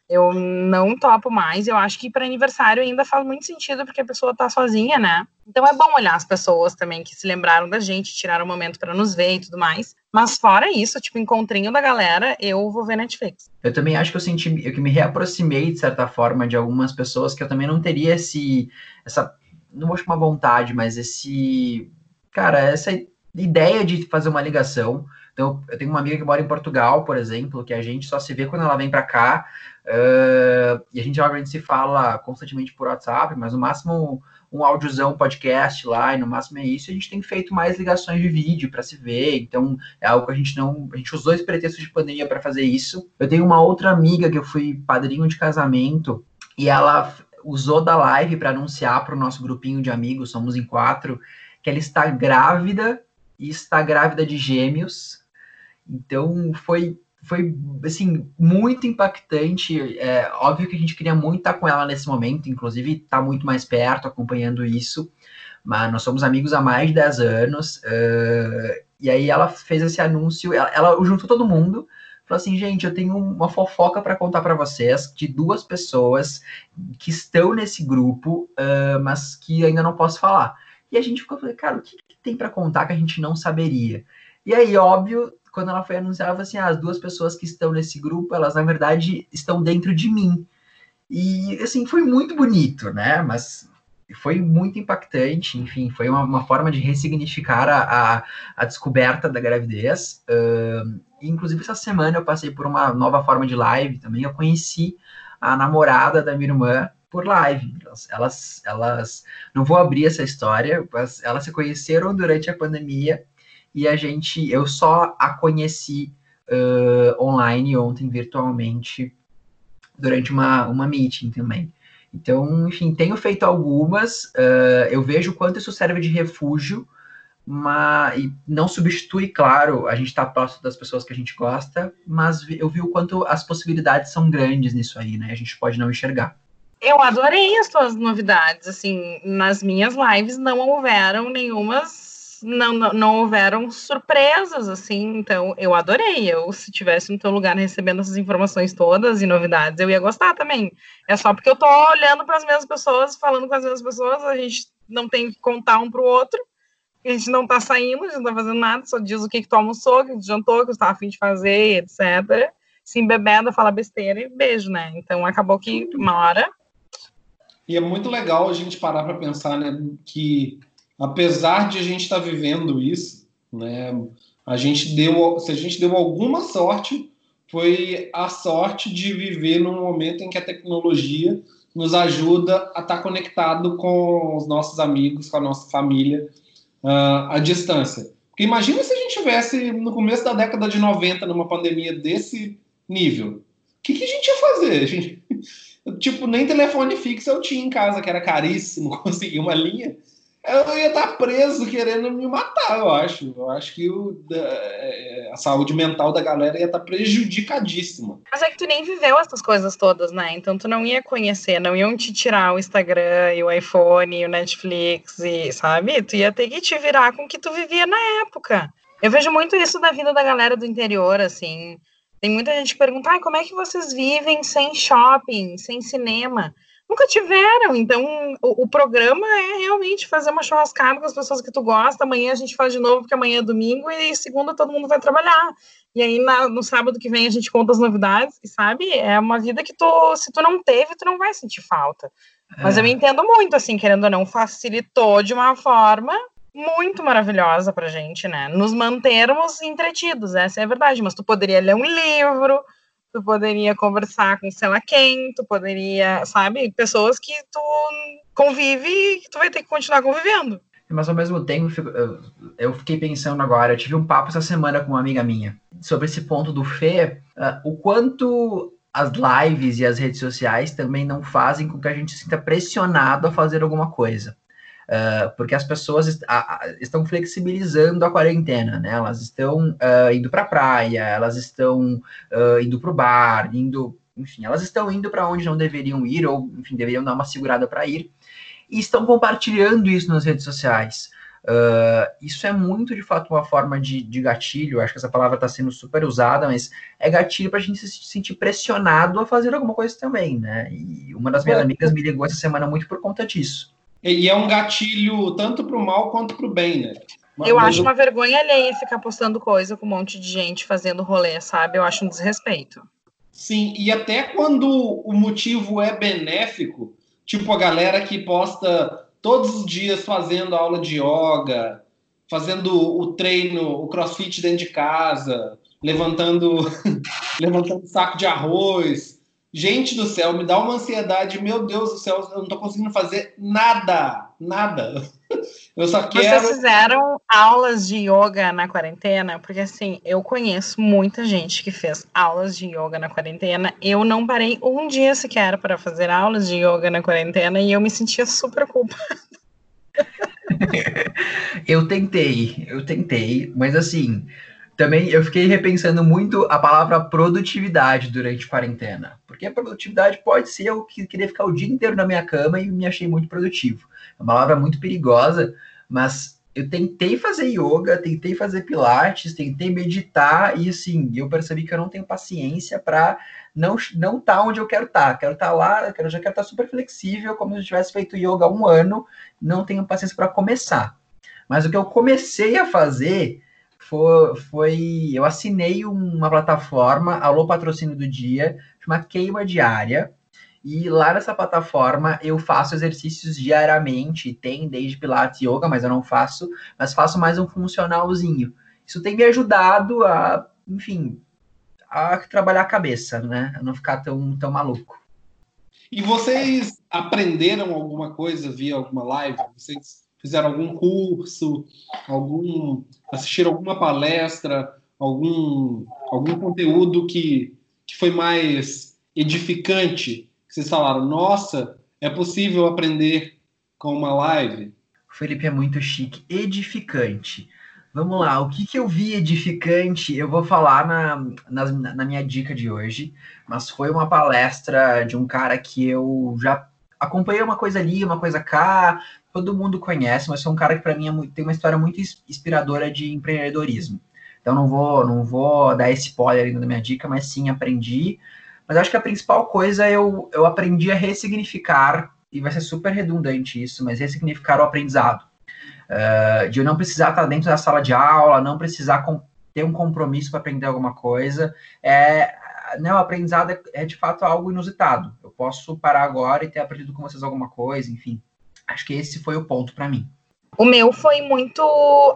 Eu não topo mais. Eu acho que para aniversário ainda faz muito sentido porque a pessoa tá sozinha, né? Então é bom olhar as pessoas também que se lembraram da gente, tiraram um momento para nos ver e tudo mais. Mas fora isso, tipo, encontrinho da galera, eu vou ver Netflix. Eu também acho que eu senti, eu que me reaproximei de certa forma de algumas pessoas que eu também não teria esse essa não vou chamar vontade, mas esse cara, essa ideia de fazer uma ligação. Então, eu tenho uma amiga que mora em Portugal, por exemplo, que a gente só se vê quando ela vem para cá. Uh, e a gente obviamente se fala constantemente por WhatsApp, mas no máximo um áudiozão podcast lá, e no máximo é isso. A gente tem feito mais ligações de vídeo para se ver, então é algo que a gente não. A gente usou esse pretexto de pandemia para fazer isso. Eu tenho uma outra amiga que eu fui padrinho de casamento, e ela usou da live para anunciar para o nosso grupinho de amigos, somos em quatro, que ela está grávida e está grávida de gêmeos. Então foi foi assim muito impactante. É óbvio que a gente queria muito estar com ela nesse momento, inclusive estar tá muito mais perto, acompanhando isso. Mas nós somos amigos há mais de 10 anos. Uh, e aí ela fez esse anúncio, ela, ela juntou todo mundo, falou assim, gente, eu tenho uma fofoca para contar para vocês de duas pessoas que estão nesse grupo, uh, mas que ainda não posso falar. E a gente ficou, cara, o que, que tem para contar que a gente não saberia? E aí, óbvio, quando ela foi falou assim: ah, as duas pessoas que estão nesse grupo, elas na verdade estão dentro de mim. E assim, foi muito bonito, né? Mas foi muito impactante, enfim, foi uma, uma forma de ressignificar a, a, a descoberta da gravidez. Uh, inclusive, essa semana eu passei por uma nova forma de live também. Eu conheci a namorada da minha irmã por live. Elas, elas, elas não vou abrir essa história, mas elas se conheceram durante a pandemia e a gente, eu só a conheci uh, online ontem, virtualmente, durante uma, uma meeting também. Então, enfim, tenho feito algumas, uh, eu vejo quanto isso serve de refúgio, mas e não substitui, claro, a gente está próximo das pessoas que a gente gosta, mas eu vi o quanto as possibilidades são grandes nisso aí, né? A gente pode não enxergar. Eu adorei as tuas novidades, assim, nas minhas lives não houveram nenhumas não, não, não, houveram surpresas, assim, então eu adorei. Eu, se tivesse no teu lugar recebendo essas informações todas e novidades, eu ia gostar também. É só porque eu tô olhando para as mesmas pessoas, falando com as mesmas pessoas, a gente não tem que contar um pro outro, a gente não tá saindo, a gente não tá fazendo nada, só diz o que, que tu almoçou, o que tu jantou, o que tu tá afim de fazer, etc. Se embebeda, fala besteira e beijo, né? Então acabou que uma hora. E é muito legal a gente parar para pensar, né, que apesar de a gente estar tá vivendo isso, né, a gente deu, se a gente deu alguma sorte, foi a sorte de viver num momento em que a tecnologia nos ajuda a estar tá conectado com os nossos amigos, com a nossa família uh, à distância. Porque imagina se a gente tivesse no começo da década de 90 numa pandemia desse nível. O que, que a gente ia fazer? Gente, tipo, nem telefone fixo eu tinha em casa, que era caríssimo conseguir uma linha eu ia estar preso querendo me matar, eu acho. Eu acho que o, é, a saúde mental da galera ia estar prejudicadíssima. Mas é que tu nem viveu essas coisas todas, né? Então tu não ia conhecer, não iam te tirar o Instagram e o iPhone e o Netflix e, sabe? Tu ia ter que te virar com o que tu vivia na época. Eu vejo muito isso da vida da galera do interior, assim. Tem muita gente que pergunta, ah, como é que vocês vivem sem shopping, sem cinema? Nunca tiveram. Então, o, o, programa é realmente fazer uma churrascada com as pessoas que tu gosta. Amanhã a gente faz de novo, porque amanhã é domingo, e segunda todo mundo vai trabalhar. E aí, na, no sábado que vem, a gente conta as novidades, e sabe? É uma vida que tu, se tu não teve, tu não vai sentir falta. É. Mas eu entendo muito, assim, querendo ou não, facilitou de uma forma muito maravilhosa pra gente, né? Nos mantermos entretidos, essa é a verdade. Mas tu poderia ler um livro, tu poderia conversar com sei lá quem, tu poderia, sabe, pessoas que tu convive e tu vai ter que continuar convivendo. Mas ao mesmo tempo, eu fiquei pensando agora, eu tive um papo essa semana com uma amiga minha sobre esse ponto do Fê, uh, o quanto as lives e as redes sociais também não fazem com que a gente se sinta pressionado a fazer alguma coisa. Uh, porque as pessoas est estão flexibilizando a quarentena, né? Elas estão uh, indo para a praia, elas estão uh, indo para o bar, indo, enfim, elas estão indo para onde não deveriam ir ou, enfim, deveriam dar uma segurada para ir e estão compartilhando isso nas redes sociais. isso é muito, de fato, uma forma de, de gatilho. Acho que essa palavra está sendo super usada, mas é gatilho para a gente se sentir pressionado a fazer alguma coisa também, né? E uma das minhas é. amigas me ligou essa semana muito por conta disso. E é um gatilho tanto para o mal quanto para o bem, né? eu Mas acho uma vergonha alheia ficar postando coisa com um monte de gente fazendo rolê, sabe? Eu acho um desrespeito. Sim, e até quando o motivo é benéfico, tipo a galera que posta todos os dias fazendo aula de yoga, fazendo o treino, o crossfit dentro de casa, levantando, levantando saco de arroz. Gente do céu, me dá uma ansiedade, meu Deus do céu, eu não tô conseguindo fazer nada, nada. Eu só quero. Vocês fizeram aulas de yoga na quarentena? Porque assim, eu conheço muita gente que fez aulas de yoga na quarentena. Eu não parei um dia sequer para fazer aulas de yoga na quarentena e eu me sentia super culpada. eu tentei, eu tentei, mas assim, também eu fiquei repensando muito a palavra produtividade durante a quarentena. Porque a produtividade pode ser eu que queria ficar o dia inteiro na minha cama e me achei muito produtivo. É uma palavra muito perigosa, mas eu tentei fazer yoga, tentei fazer pilates, tentei meditar e assim, eu percebi que eu não tenho paciência para não não tá onde eu quero estar. Tá. Quero estar tá lá, eu já quero estar tá super flexível, como se eu tivesse feito yoga há um ano, não tenho paciência para começar. Mas o que eu comecei a fazer foi, foi eu assinei uma plataforma, alô patrocínio do dia, chama Queima Diária, e lá nessa plataforma eu faço exercícios diariamente, tem desde Pilates e Yoga, mas eu não faço, mas faço mais um funcionalzinho. Isso tem me ajudado a, enfim, a trabalhar a cabeça, né? A não ficar tão, tão maluco. E vocês aprenderam alguma coisa via alguma live? Vocês fizeram algum curso, algum assistiram alguma palestra, algum algum conteúdo que, que foi mais edificante vocês falaram, nossa, é possível aprender com uma live? Felipe é muito chique, edificante. Vamos lá, o que, que eu vi edificante, eu vou falar na, na, na minha dica de hoje, mas foi uma palestra de um cara que eu já acompanhei uma coisa ali, uma coisa cá, todo mundo conhece, mas foi um cara que para mim é tem uma história muito inspiradora de empreendedorismo. Então não vou não vou dar spoiler ainda na minha dica, mas sim aprendi mas acho que a principal coisa eu, eu aprendi a ressignificar, e vai ser super redundante isso, mas ressignificar o aprendizado. Uh, de eu não precisar estar dentro da sala de aula, não precisar ter um compromisso para aprender alguma coisa. É, né, o aprendizado é, é, de fato algo inusitado. Eu posso parar agora e ter aprendido com vocês alguma coisa, enfim. Acho que esse foi o ponto para mim. O meu foi muito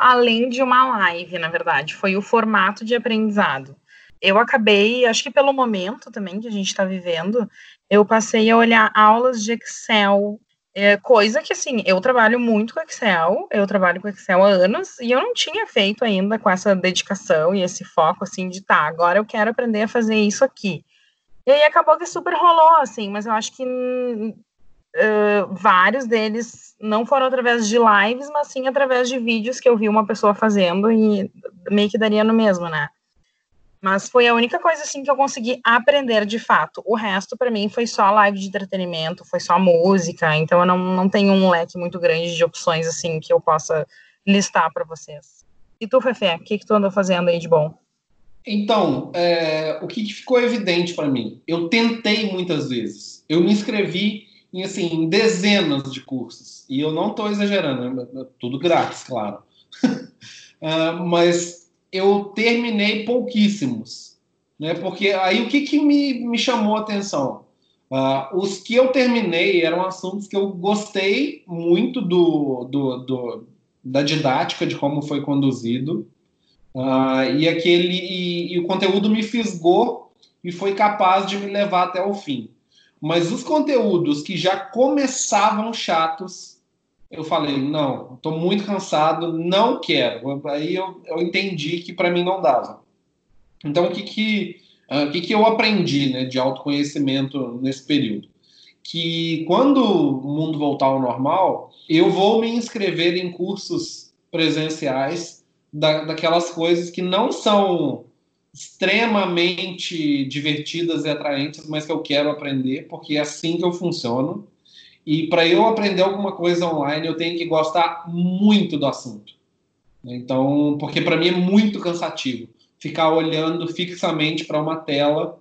além de uma live, na verdade, foi o formato de aprendizado eu acabei, acho que pelo momento também que a gente está vivendo, eu passei a olhar aulas de Excel, é, coisa que assim, eu trabalho muito com Excel, eu trabalho com Excel há anos e eu não tinha feito ainda com essa dedicação e esse foco assim de tá, agora eu quero aprender a fazer isso aqui. E aí acabou que super rolou, assim, mas eu acho que vários deles não foram através de lives, mas sim através de vídeos que eu vi uma pessoa fazendo e meio que daria no mesmo, né? Mas foi a única coisa assim que eu consegui aprender de fato. O resto, para mim, foi só live de entretenimento, foi só música. Então eu não, não tenho um leque muito grande de opções assim que eu possa listar para vocês. E tu, Fefe, o que, que tu andou fazendo aí de bom? Então, é, o que ficou evidente para mim? Eu tentei muitas vezes. Eu me inscrevi em assim, dezenas de cursos. E eu não estou exagerando, é tudo grátis, claro. uh, mas eu terminei pouquíssimos, né? Porque aí o que, que me, me chamou a atenção? Uh, os que eu terminei eram assuntos que eu gostei muito do, do, do da didática, de como foi conduzido, uh, e aquele e, e o conteúdo me fisgou e foi capaz de me levar até o fim. Mas os conteúdos que já começavam chatos, eu falei, não, estou muito cansado, não quero. Aí eu, eu entendi que para mim não dava. Então, o que que, uh, que, que eu aprendi né, de autoconhecimento nesse período? Que quando o mundo voltar ao normal, eu vou me inscrever em cursos presenciais da, daquelas coisas que não são extremamente divertidas e atraentes, mas que eu quero aprender, porque é assim que eu funciono. E para eu aprender alguma coisa online, eu tenho que gostar muito do assunto. Então, porque para mim é muito cansativo ficar olhando fixamente para uma tela.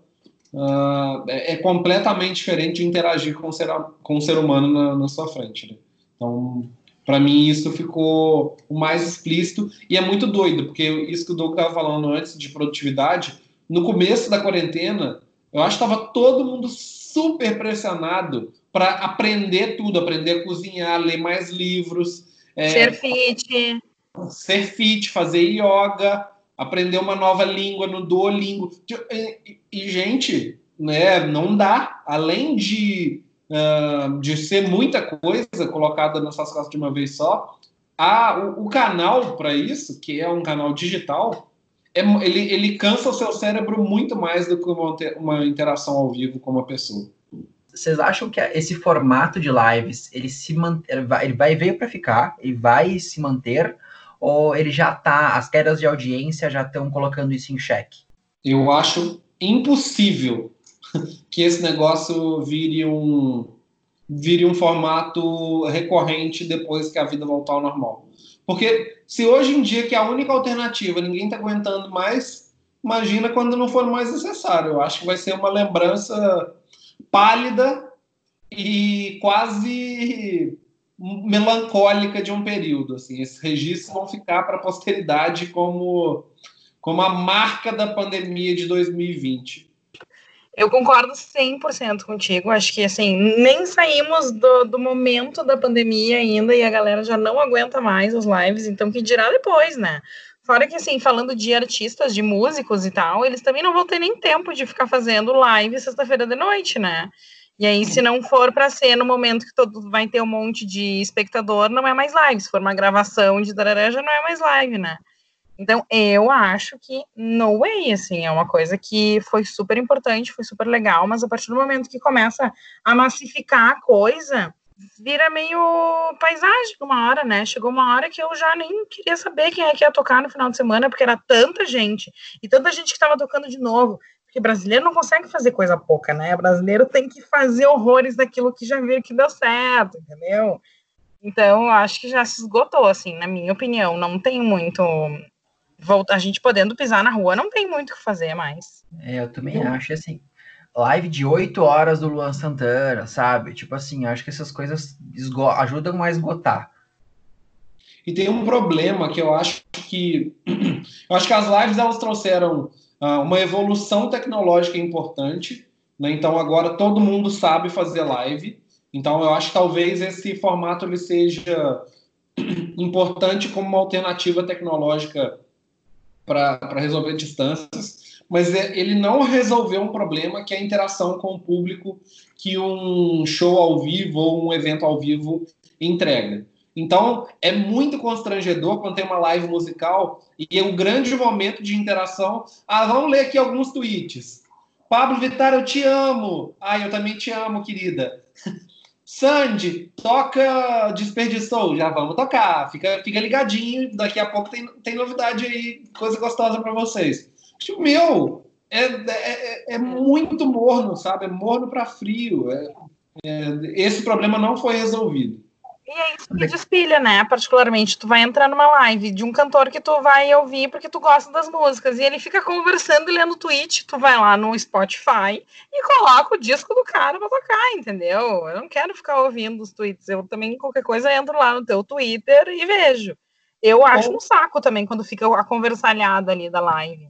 Uh, é, é, completamente diferente de interagir com o ser, com o ser humano na, na sua frente. Né? Então, para mim, isso ficou o mais explícito e é muito doido, porque isso que o Doug estava falando antes de produtividade, no começo da quarentena, eu acho que estava todo mundo super pressionado para aprender tudo, aprender a cozinhar, ler mais livros. É, ser fit. Ser fit, fazer yoga, aprender uma nova língua no Duolingo. E, e, gente, né, não dá. Além de, uh, de ser muita coisa colocada nessas costas de uma vez só, a, o, o canal para isso, que é um canal digital, é, ele, ele cansa o seu cérebro muito mais do que uma, uma interação ao vivo com uma pessoa. Vocês acham que esse formato de lives ele se man... ele vai, ele vai veio para ficar, ele vai se manter ou ele já tá, as quedas de audiência já estão colocando isso em xeque? Eu acho impossível que esse negócio vire um vire um formato recorrente depois que a vida voltar ao normal. Porque se hoje em dia que é a única alternativa ninguém está aguentando mais, imagina quando não for mais necessário. Eu acho que vai ser uma lembrança pálida e quase melancólica de um período. Assim, esses registros vão ficar para a posteridade como, como a marca da pandemia de 2020. Eu concordo 100% contigo. Acho que, assim, nem saímos do, do momento da pandemia ainda e a galera já não aguenta mais os lives, então que dirá depois, né? Fora que, assim, falando de artistas, de músicos e tal, eles também não vão ter nem tempo de ficar fazendo live sexta-feira de noite, né? E aí, se não for para ser no momento que todo vai ter um monte de espectador, não é mais live. Se for uma gravação de darará, já não é mais live, né? Então, eu acho que no way, assim, é uma coisa que foi super importante, foi super legal, mas a partir do momento que começa a massificar a coisa, vira meio paisagem uma hora, né? Chegou uma hora que eu já nem queria saber quem é que ia tocar no final de semana, porque era tanta gente, e tanta gente que estava tocando de novo, porque brasileiro não consegue fazer coisa pouca, né? Brasileiro tem que fazer horrores daquilo que já viu que deu certo, entendeu? Então, acho que já se esgotou, assim, na minha opinião. Não tem muito. A gente podendo pisar na rua, não tem muito o que fazer mais. É, eu também acho, assim. Live de 8 horas do Luan Santana, sabe? Tipo assim, acho que essas coisas ajudam a esgotar. E tem um problema que eu acho que. Eu acho que as lives elas trouxeram ah, uma evolução tecnológica importante. Né? Então agora todo mundo sabe fazer live. Então eu acho que talvez esse formato ele seja importante como uma alternativa tecnológica para resolver distâncias, mas é, ele não resolveu um problema que é a interação com o público que um show ao vivo ou um evento ao vivo entrega. Então, é muito constrangedor quando tem uma live musical e é um grande momento de interação. Ah, vamos ler aqui alguns tweets. Pablo Vittar, eu te amo. Ah, eu também te amo, querida. Sandy, toca Desperdiçou. Já vamos tocar. Fica, fica ligadinho. Daqui a pouco tem, tem novidade aí, coisa gostosa para vocês. Meu, é, é, é, muito morno, sabe? É morno para frio. É, é, esse problema não foi resolvido. E é isso que despilha, né? Particularmente, tu vai entrar numa live de um cantor que tu vai ouvir porque tu gosta das músicas, e ele fica conversando e lendo tweet, tu vai lá no Spotify e coloca o disco do cara pra tocar, entendeu? Eu não quero ficar ouvindo os tweets, eu também, qualquer coisa, entro lá no teu Twitter e vejo. Eu acho um saco também quando fica a conversalhada ali da live.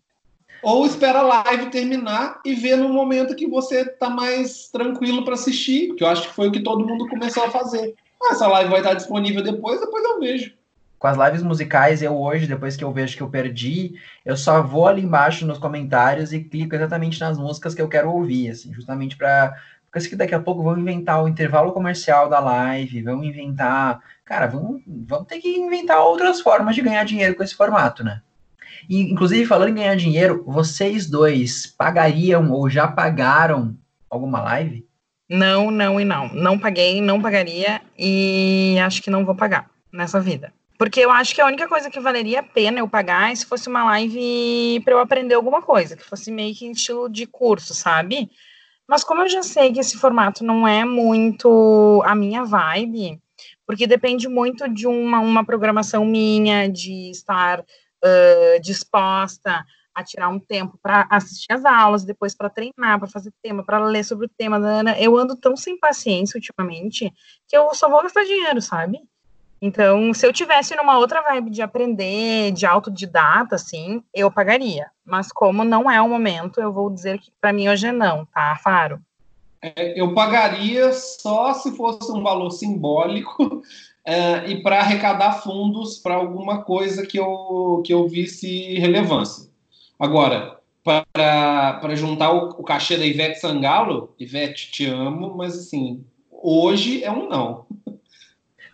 Ou espera a live terminar e vê no momento que você tá mais tranquilo para assistir, que eu acho que foi o que todo mundo começou a fazer. Ah, essa live vai estar disponível depois, depois eu vejo. Com as lives musicais, eu hoje, depois que eu vejo que eu perdi, eu só vou ali embaixo nos comentários e clico exatamente nas músicas que eu quero ouvir, assim, justamente para porque que daqui a pouco vão inventar o intervalo comercial da live, vão inventar. Cara, vamos, vamos ter que inventar outras formas de ganhar dinheiro com esse formato, né? E, inclusive, falando em ganhar dinheiro, vocês dois pagariam ou já pagaram alguma live? Não, não e não. Não paguei, não pagaria e acho que não vou pagar nessa vida. Porque eu acho que a única coisa que valeria a pena eu pagar é se fosse uma live para eu aprender alguma coisa, que fosse meio que em estilo de curso, sabe? Mas como eu já sei que esse formato não é muito a minha vibe, porque depende muito de uma, uma programação minha, de estar uh, disposta a tirar um tempo para assistir as aulas, depois para treinar, para fazer tema, para ler sobre o tema. Eu ando tão sem paciência ultimamente que eu só vou gastar dinheiro, sabe? Então, se eu tivesse numa outra vibe de aprender, de autodidata, assim, eu pagaria. Mas como não é o momento, eu vou dizer que para mim hoje é não, tá, Faro? É, eu pagaria só se fosse um valor simbólico é, e para arrecadar fundos para alguma coisa que eu, que eu visse relevância. Agora, para juntar o, o cachê da Ivete Sangalo. Ivete, te amo, mas assim, hoje é um não.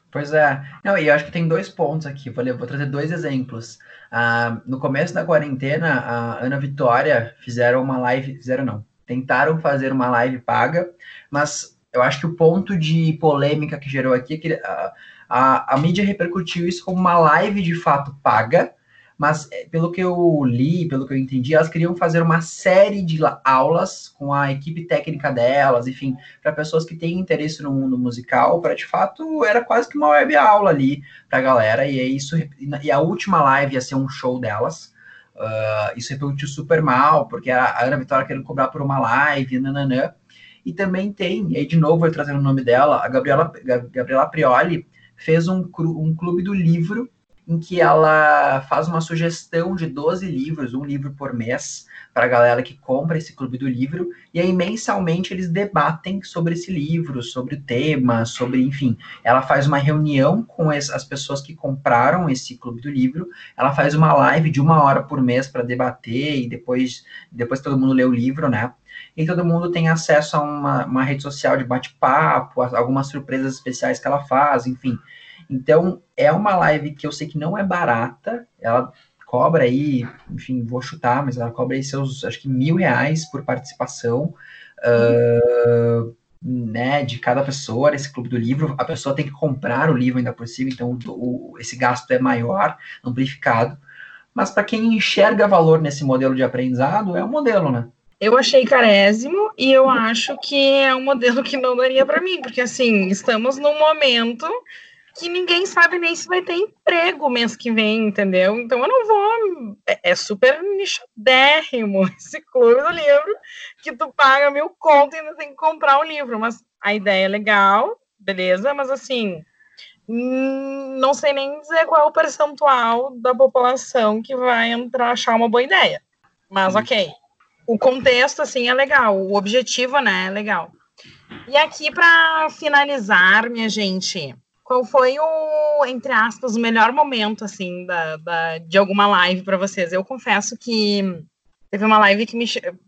Pois é. Não, e eu acho que tem dois pontos aqui. Vou, vou trazer dois exemplos. Ah, no começo da quarentena, a Ana Vitória fizeram uma live. Fizeram não. Tentaram fazer uma live paga, mas eu acho que o ponto de polêmica que gerou aqui é que a, a, a mídia repercutiu isso como uma live de fato paga, mas eh, pelo que eu li, pelo que eu entendi, elas queriam fazer uma série de aulas com a equipe técnica delas, enfim, para pessoas que têm interesse no mundo musical, para de fato era quase que uma web aula ali para a galera, e é isso, e a última live ia ser um show delas. Uh, isso repercutiu super mal, porque a Ana Vitória querendo cobrar por uma live, nananã. E também tem, e aí de novo eu trazendo o nome dela, a Gabriela, Gabriela Prioli fez um, um clube do livro em que ela faz uma sugestão de 12 livros, um livro por mês, para a galera que compra esse clube do livro, e aí mensalmente eles debatem sobre esse livro, sobre o tema, sobre, enfim, ela faz uma reunião com as pessoas que compraram esse clube do livro, ela faz uma live de uma hora por mês para debater, e depois, depois todo mundo lê o livro, né? E todo mundo tem acesso a uma, uma rede social de bate-papo, algumas surpresas especiais que ela faz, enfim. Então, é uma live que eu sei que não é barata, ela cobra aí, enfim, vou chutar, mas ela cobra aí seus, acho que mil reais por participação, uh, né, de cada pessoa nesse clube do livro. A pessoa tem que comprar o livro ainda por cima, então o, esse gasto é maior, amplificado. Mas para quem enxerga valor nesse modelo de aprendizado, é um modelo, né? Eu achei carésimo e eu acho que é um modelo que não daria para mim, porque assim, estamos num momento que ninguém sabe nem se vai ter emprego mês que vem, entendeu? Então eu não vou. É, é super nichadérrimo esse clube do livro, que tu paga mil conto e ainda tem que comprar o um livro. Mas a ideia é legal, beleza, mas assim. Hum, não sei nem dizer qual é o percentual da população que vai entrar achar uma boa ideia. Mas ok. O contexto, assim, é legal. O objetivo, né, é legal. E aqui, para finalizar, minha gente, qual foi o, entre aspas, o melhor momento, assim, da, da de alguma live para vocês? Eu confesso que teve uma live que me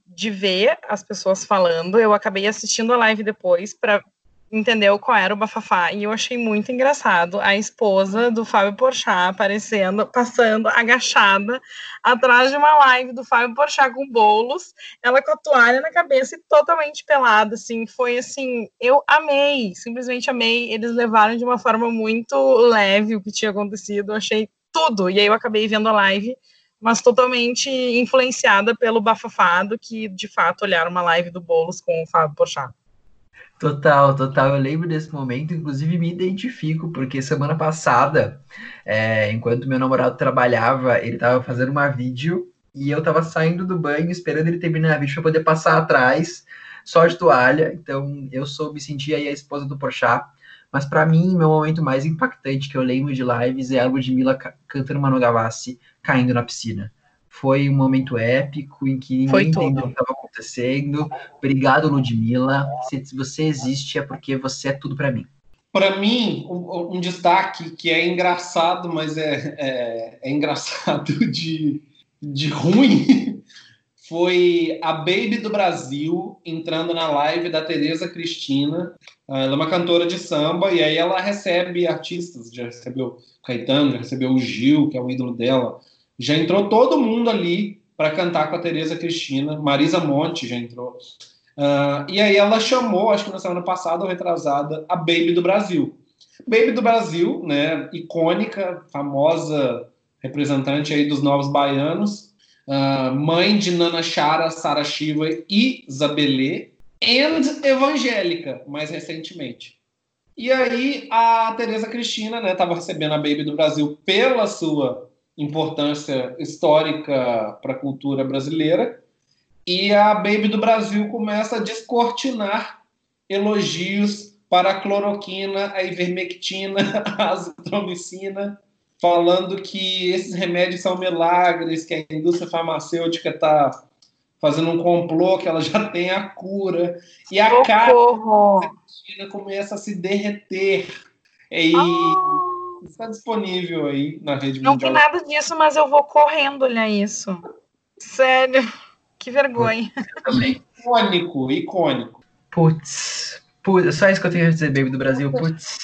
de ver as pessoas falando, eu acabei assistindo a live depois para entendeu qual era o bafafá. E eu achei muito engraçado a esposa do Fábio Porchat aparecendo, passando agachada atrás de uma live do Fábio Porchat com bolos, ela com a toalha na cabeça e totalmente pelada, assim, foi assim, eu amei, simplesmente amei, eles levaram de uma forma muito leve o que tinha acontecido, eu achei tudo, e aí eu acabei vendo a live mas totalmente influenciada pelo bafafado que de fato olharam uma live do Bolos com o Fábio Porchat. Total, total. Eu lembro desse momento, inclusive me identifico, porque semana passada, é, enquanto meu namorado trabalhava, ele estava fazendo uma vídeo e eu estava saindo do banho, esperando ele terminar a vídeo para poder passar atrás, só de toalha. Então eu soube me sentir aí a esposa do Porchat. Mas para mim, meu momento mais impactante que eu lembro de lives é a Ludmilla cantando Manu Gavassi caindo na piscina. Foi um momento épico em que ninguém entendeu o que estava acontecendo. Obrigado, Ludmilla. Se você existe é porque você é tudo para mim. Para mim, um, um, destaque que é engraçado, mas é, é, é engraçado de, de ruim, foi a Baby do Brasil entrando na live da Tereza Cristina. Ela é uma cantora de samba e aí ela recebe artistas, já recebeu Caetano, já recebeu o Gil, que é o ídolo dela, já entrou todo mundo ali para cantar com a Tereza Cristina, Marisa Monte já entrou. Uh, e aí ela chamou, acho que na semana passada ou retrasada, a Baby do Brasil. Baby do Brasil, né, icônica, famosa representante aí dos novos baianos, uh, mãe de Nana Chara, Sara Shiva e Zabelê, and evangélica, mais recentemente. E aí a Tereza Cristina, né, estava recebendo a Baby do Brasil pela sua importância histórica para a cultura brasileira. E a Baby do Brasil começa a descortinar elogios para a cloroquina, a ivermectina, a azitromicina, falando que esses remédios são milagres, que a indústria farmacêutica está fazendo um complô, que ela já tem a cura. E a cara da começa a se derreter. E, ah Está disponível aí na rede Não mundial. Não vi nada disso, mas eu vou correndo olhar isso. Sério. Que vergonha. Também. Icônico, icônico. Putz. Putz, só isso que eu tenho a dizer, Baby do Brasil. Putz.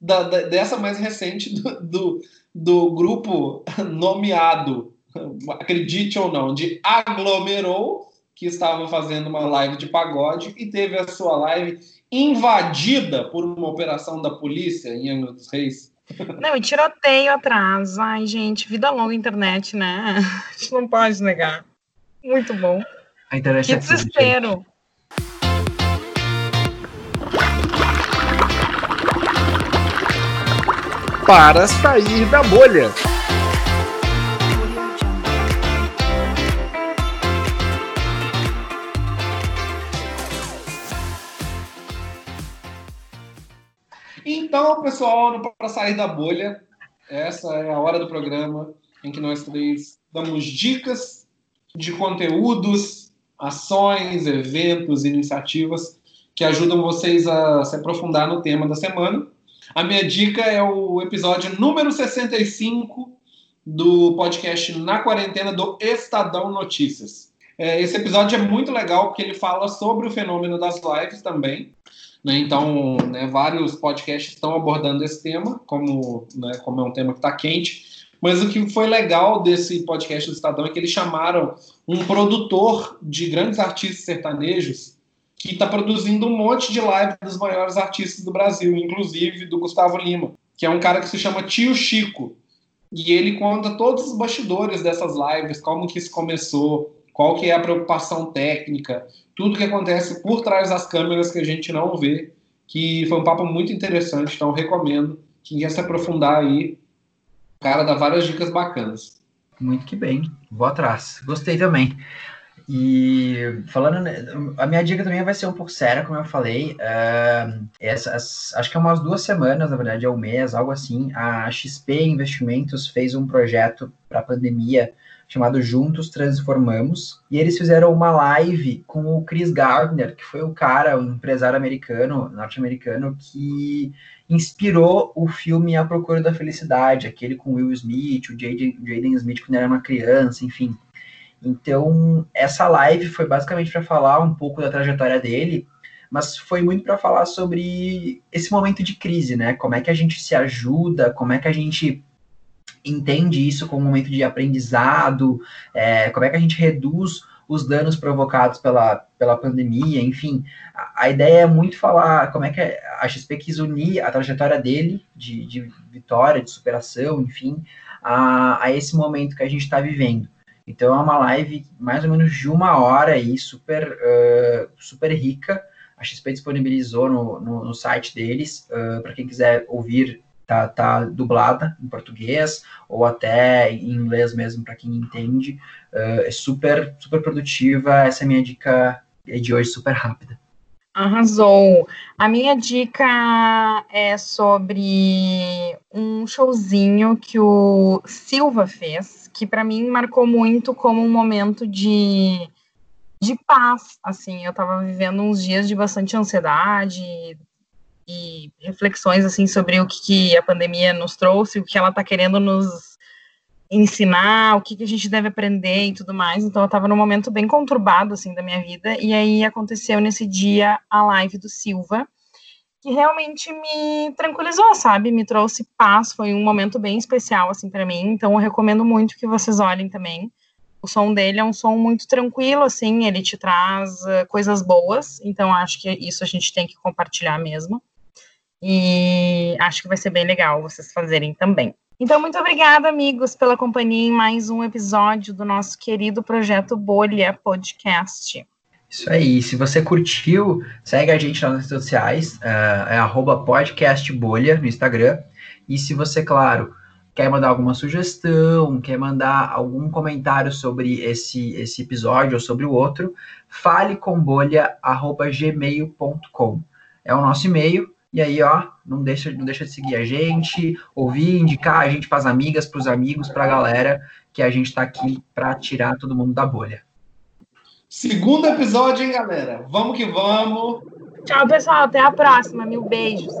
Da, da, dessa mais recente do, do, do grupo nomeado, acredite ou não, de Aglomerou, que estava fazendo uma live de pagode e teve a sua live invadida por uma operação da polícia em Angra dos Reis. Não, e tiroteio atrás. Ai, gente, vida longa internet, né? A gente não pode negar. Muito bom. A internet Que é tudo, desespero. Para sair da bolha. Então, pessoal, para sair da bolha, essa é a hora do programa em que nós três damos dicas de conteúdos, ações, eventos, iniciativas que ajudam vocês a se aprofundar no tema da semana. A minha dica é o episódio número 65 do podcast Na Quarentena do Estadão Notícias. É, esse episódio é muito legal porque ele fala sobre o fenômeno das lives também. Né? Então, né, vários podcasts estão abordando esse tema, como, né, como é um tema que está quente. Mas o que foi legal desse podcast do Estadão é que eles chamaram um produtor de grandes artistas sertanejos que está produzindo um monte de live dos maiores artistas do Brasil, inclusive do Gustavo Lima, que é um cara que se chama Tio Chico. E ele conta todos os bastidores dessas lives, como que isso começou, qual que é a preocupação técnica, tudo que acontece por trás das câmeras que a gente não vê, que foi um papo muito interessante, então recomendo. Quem quer se aprofundar aí, cara dá várias dicas bacanas. Muito que bem. Vou atrás. Gostei também. E falando, né, a minha dica também vai ser um pouco séria, como eu falei. ah, essas, acho que é umas duas semanas, na verdade, é um mês, algo assim. A XP Investimentos fez um projeto para a pandemia chamado Juntos Transformamos. E eles fizeram uma live com o Chris Gardner, que foi o cara, um empresário americano, norte-americano, que inspirou o filme A Procura da Felicidade, aquele com Will Smith, o Jaden, Smith quando era uma criança, enfim. Então, essa live foi basicamente para falar um pouco da trajetória dele, mas foi muito para falar sobre esse momento de crise, né? Como é que a gente se ajuda, como é que a gente entende isso como um momento de aprendizado, é, como é que a gente reduz os danos provocados pela, pela pandemia, enfim. A, a ideia é muito falar como é que a XP quis unir a trajetória dele, de, de vitória, de superação, enfim, a, a esse momento que a gente está vivendo. Então é uma live mais ou menos de uma hora aí, super, uh, super rica. A XP disponibilizou no, no, no site deles, uh, para quem quiser ouvir, tá, tá dublada em português ou até em inglês mesmo, para quem entende. Uh, é super, super produtiva. Essa é a minha dica de hoje, super rápida. Arrasou. A minha dica é sobre um showzinho que o Silva fez, que para mim marcou muito como um momento de, de paz. Assim, eu estava vivendo uns dias de bastante ansiedade e reflexões assim sobre o que, que a pandemia nos trouxe, o que ela está querendo nos ensinar, o que, que a gente deve aprender e tudo mais. Então eu estava num momento bem conturbado assim da minha vida e aí aconteceu nesse dia a live do Silva, que realmente me tranquilizou, sabe? Me trouxe paz, foi um momento bem especial assim para mim. Então eu recomendo muito que vocês olhem também. O som dele é um som muito tranquilo, assim, ele te traz uh, coisas boas, então acho que isso a gente tem que compartilhar mesmo. E acho que vai ser bem legal vocês fazerem também. Então, muito obrigada, amigos, pela companhia em mais um episódio do nosso querido projeto Bolha Podcast. Isso aí. Se você curtiu, segue a gente nas redes sociais, uh, é podcastbolha no Instagram. E se você, claro, quer mandar alguma sugestão, quer mandar algum comentário sobre esse, esse episódio ou sobre o outro, falecombolha.gmail.com. É o nosso e-mail. E aí, ó, não deixa, não deixa de seguir a gente, ouvir, indicar a gente para as amigas, para os amigos, para a galera, que a gente está aqui para tirar todo mundo da bolha. Segundo episódio, hein, galera? Vamos que vamos. Tchau, pessoal. Até a próxima. Mil beijos.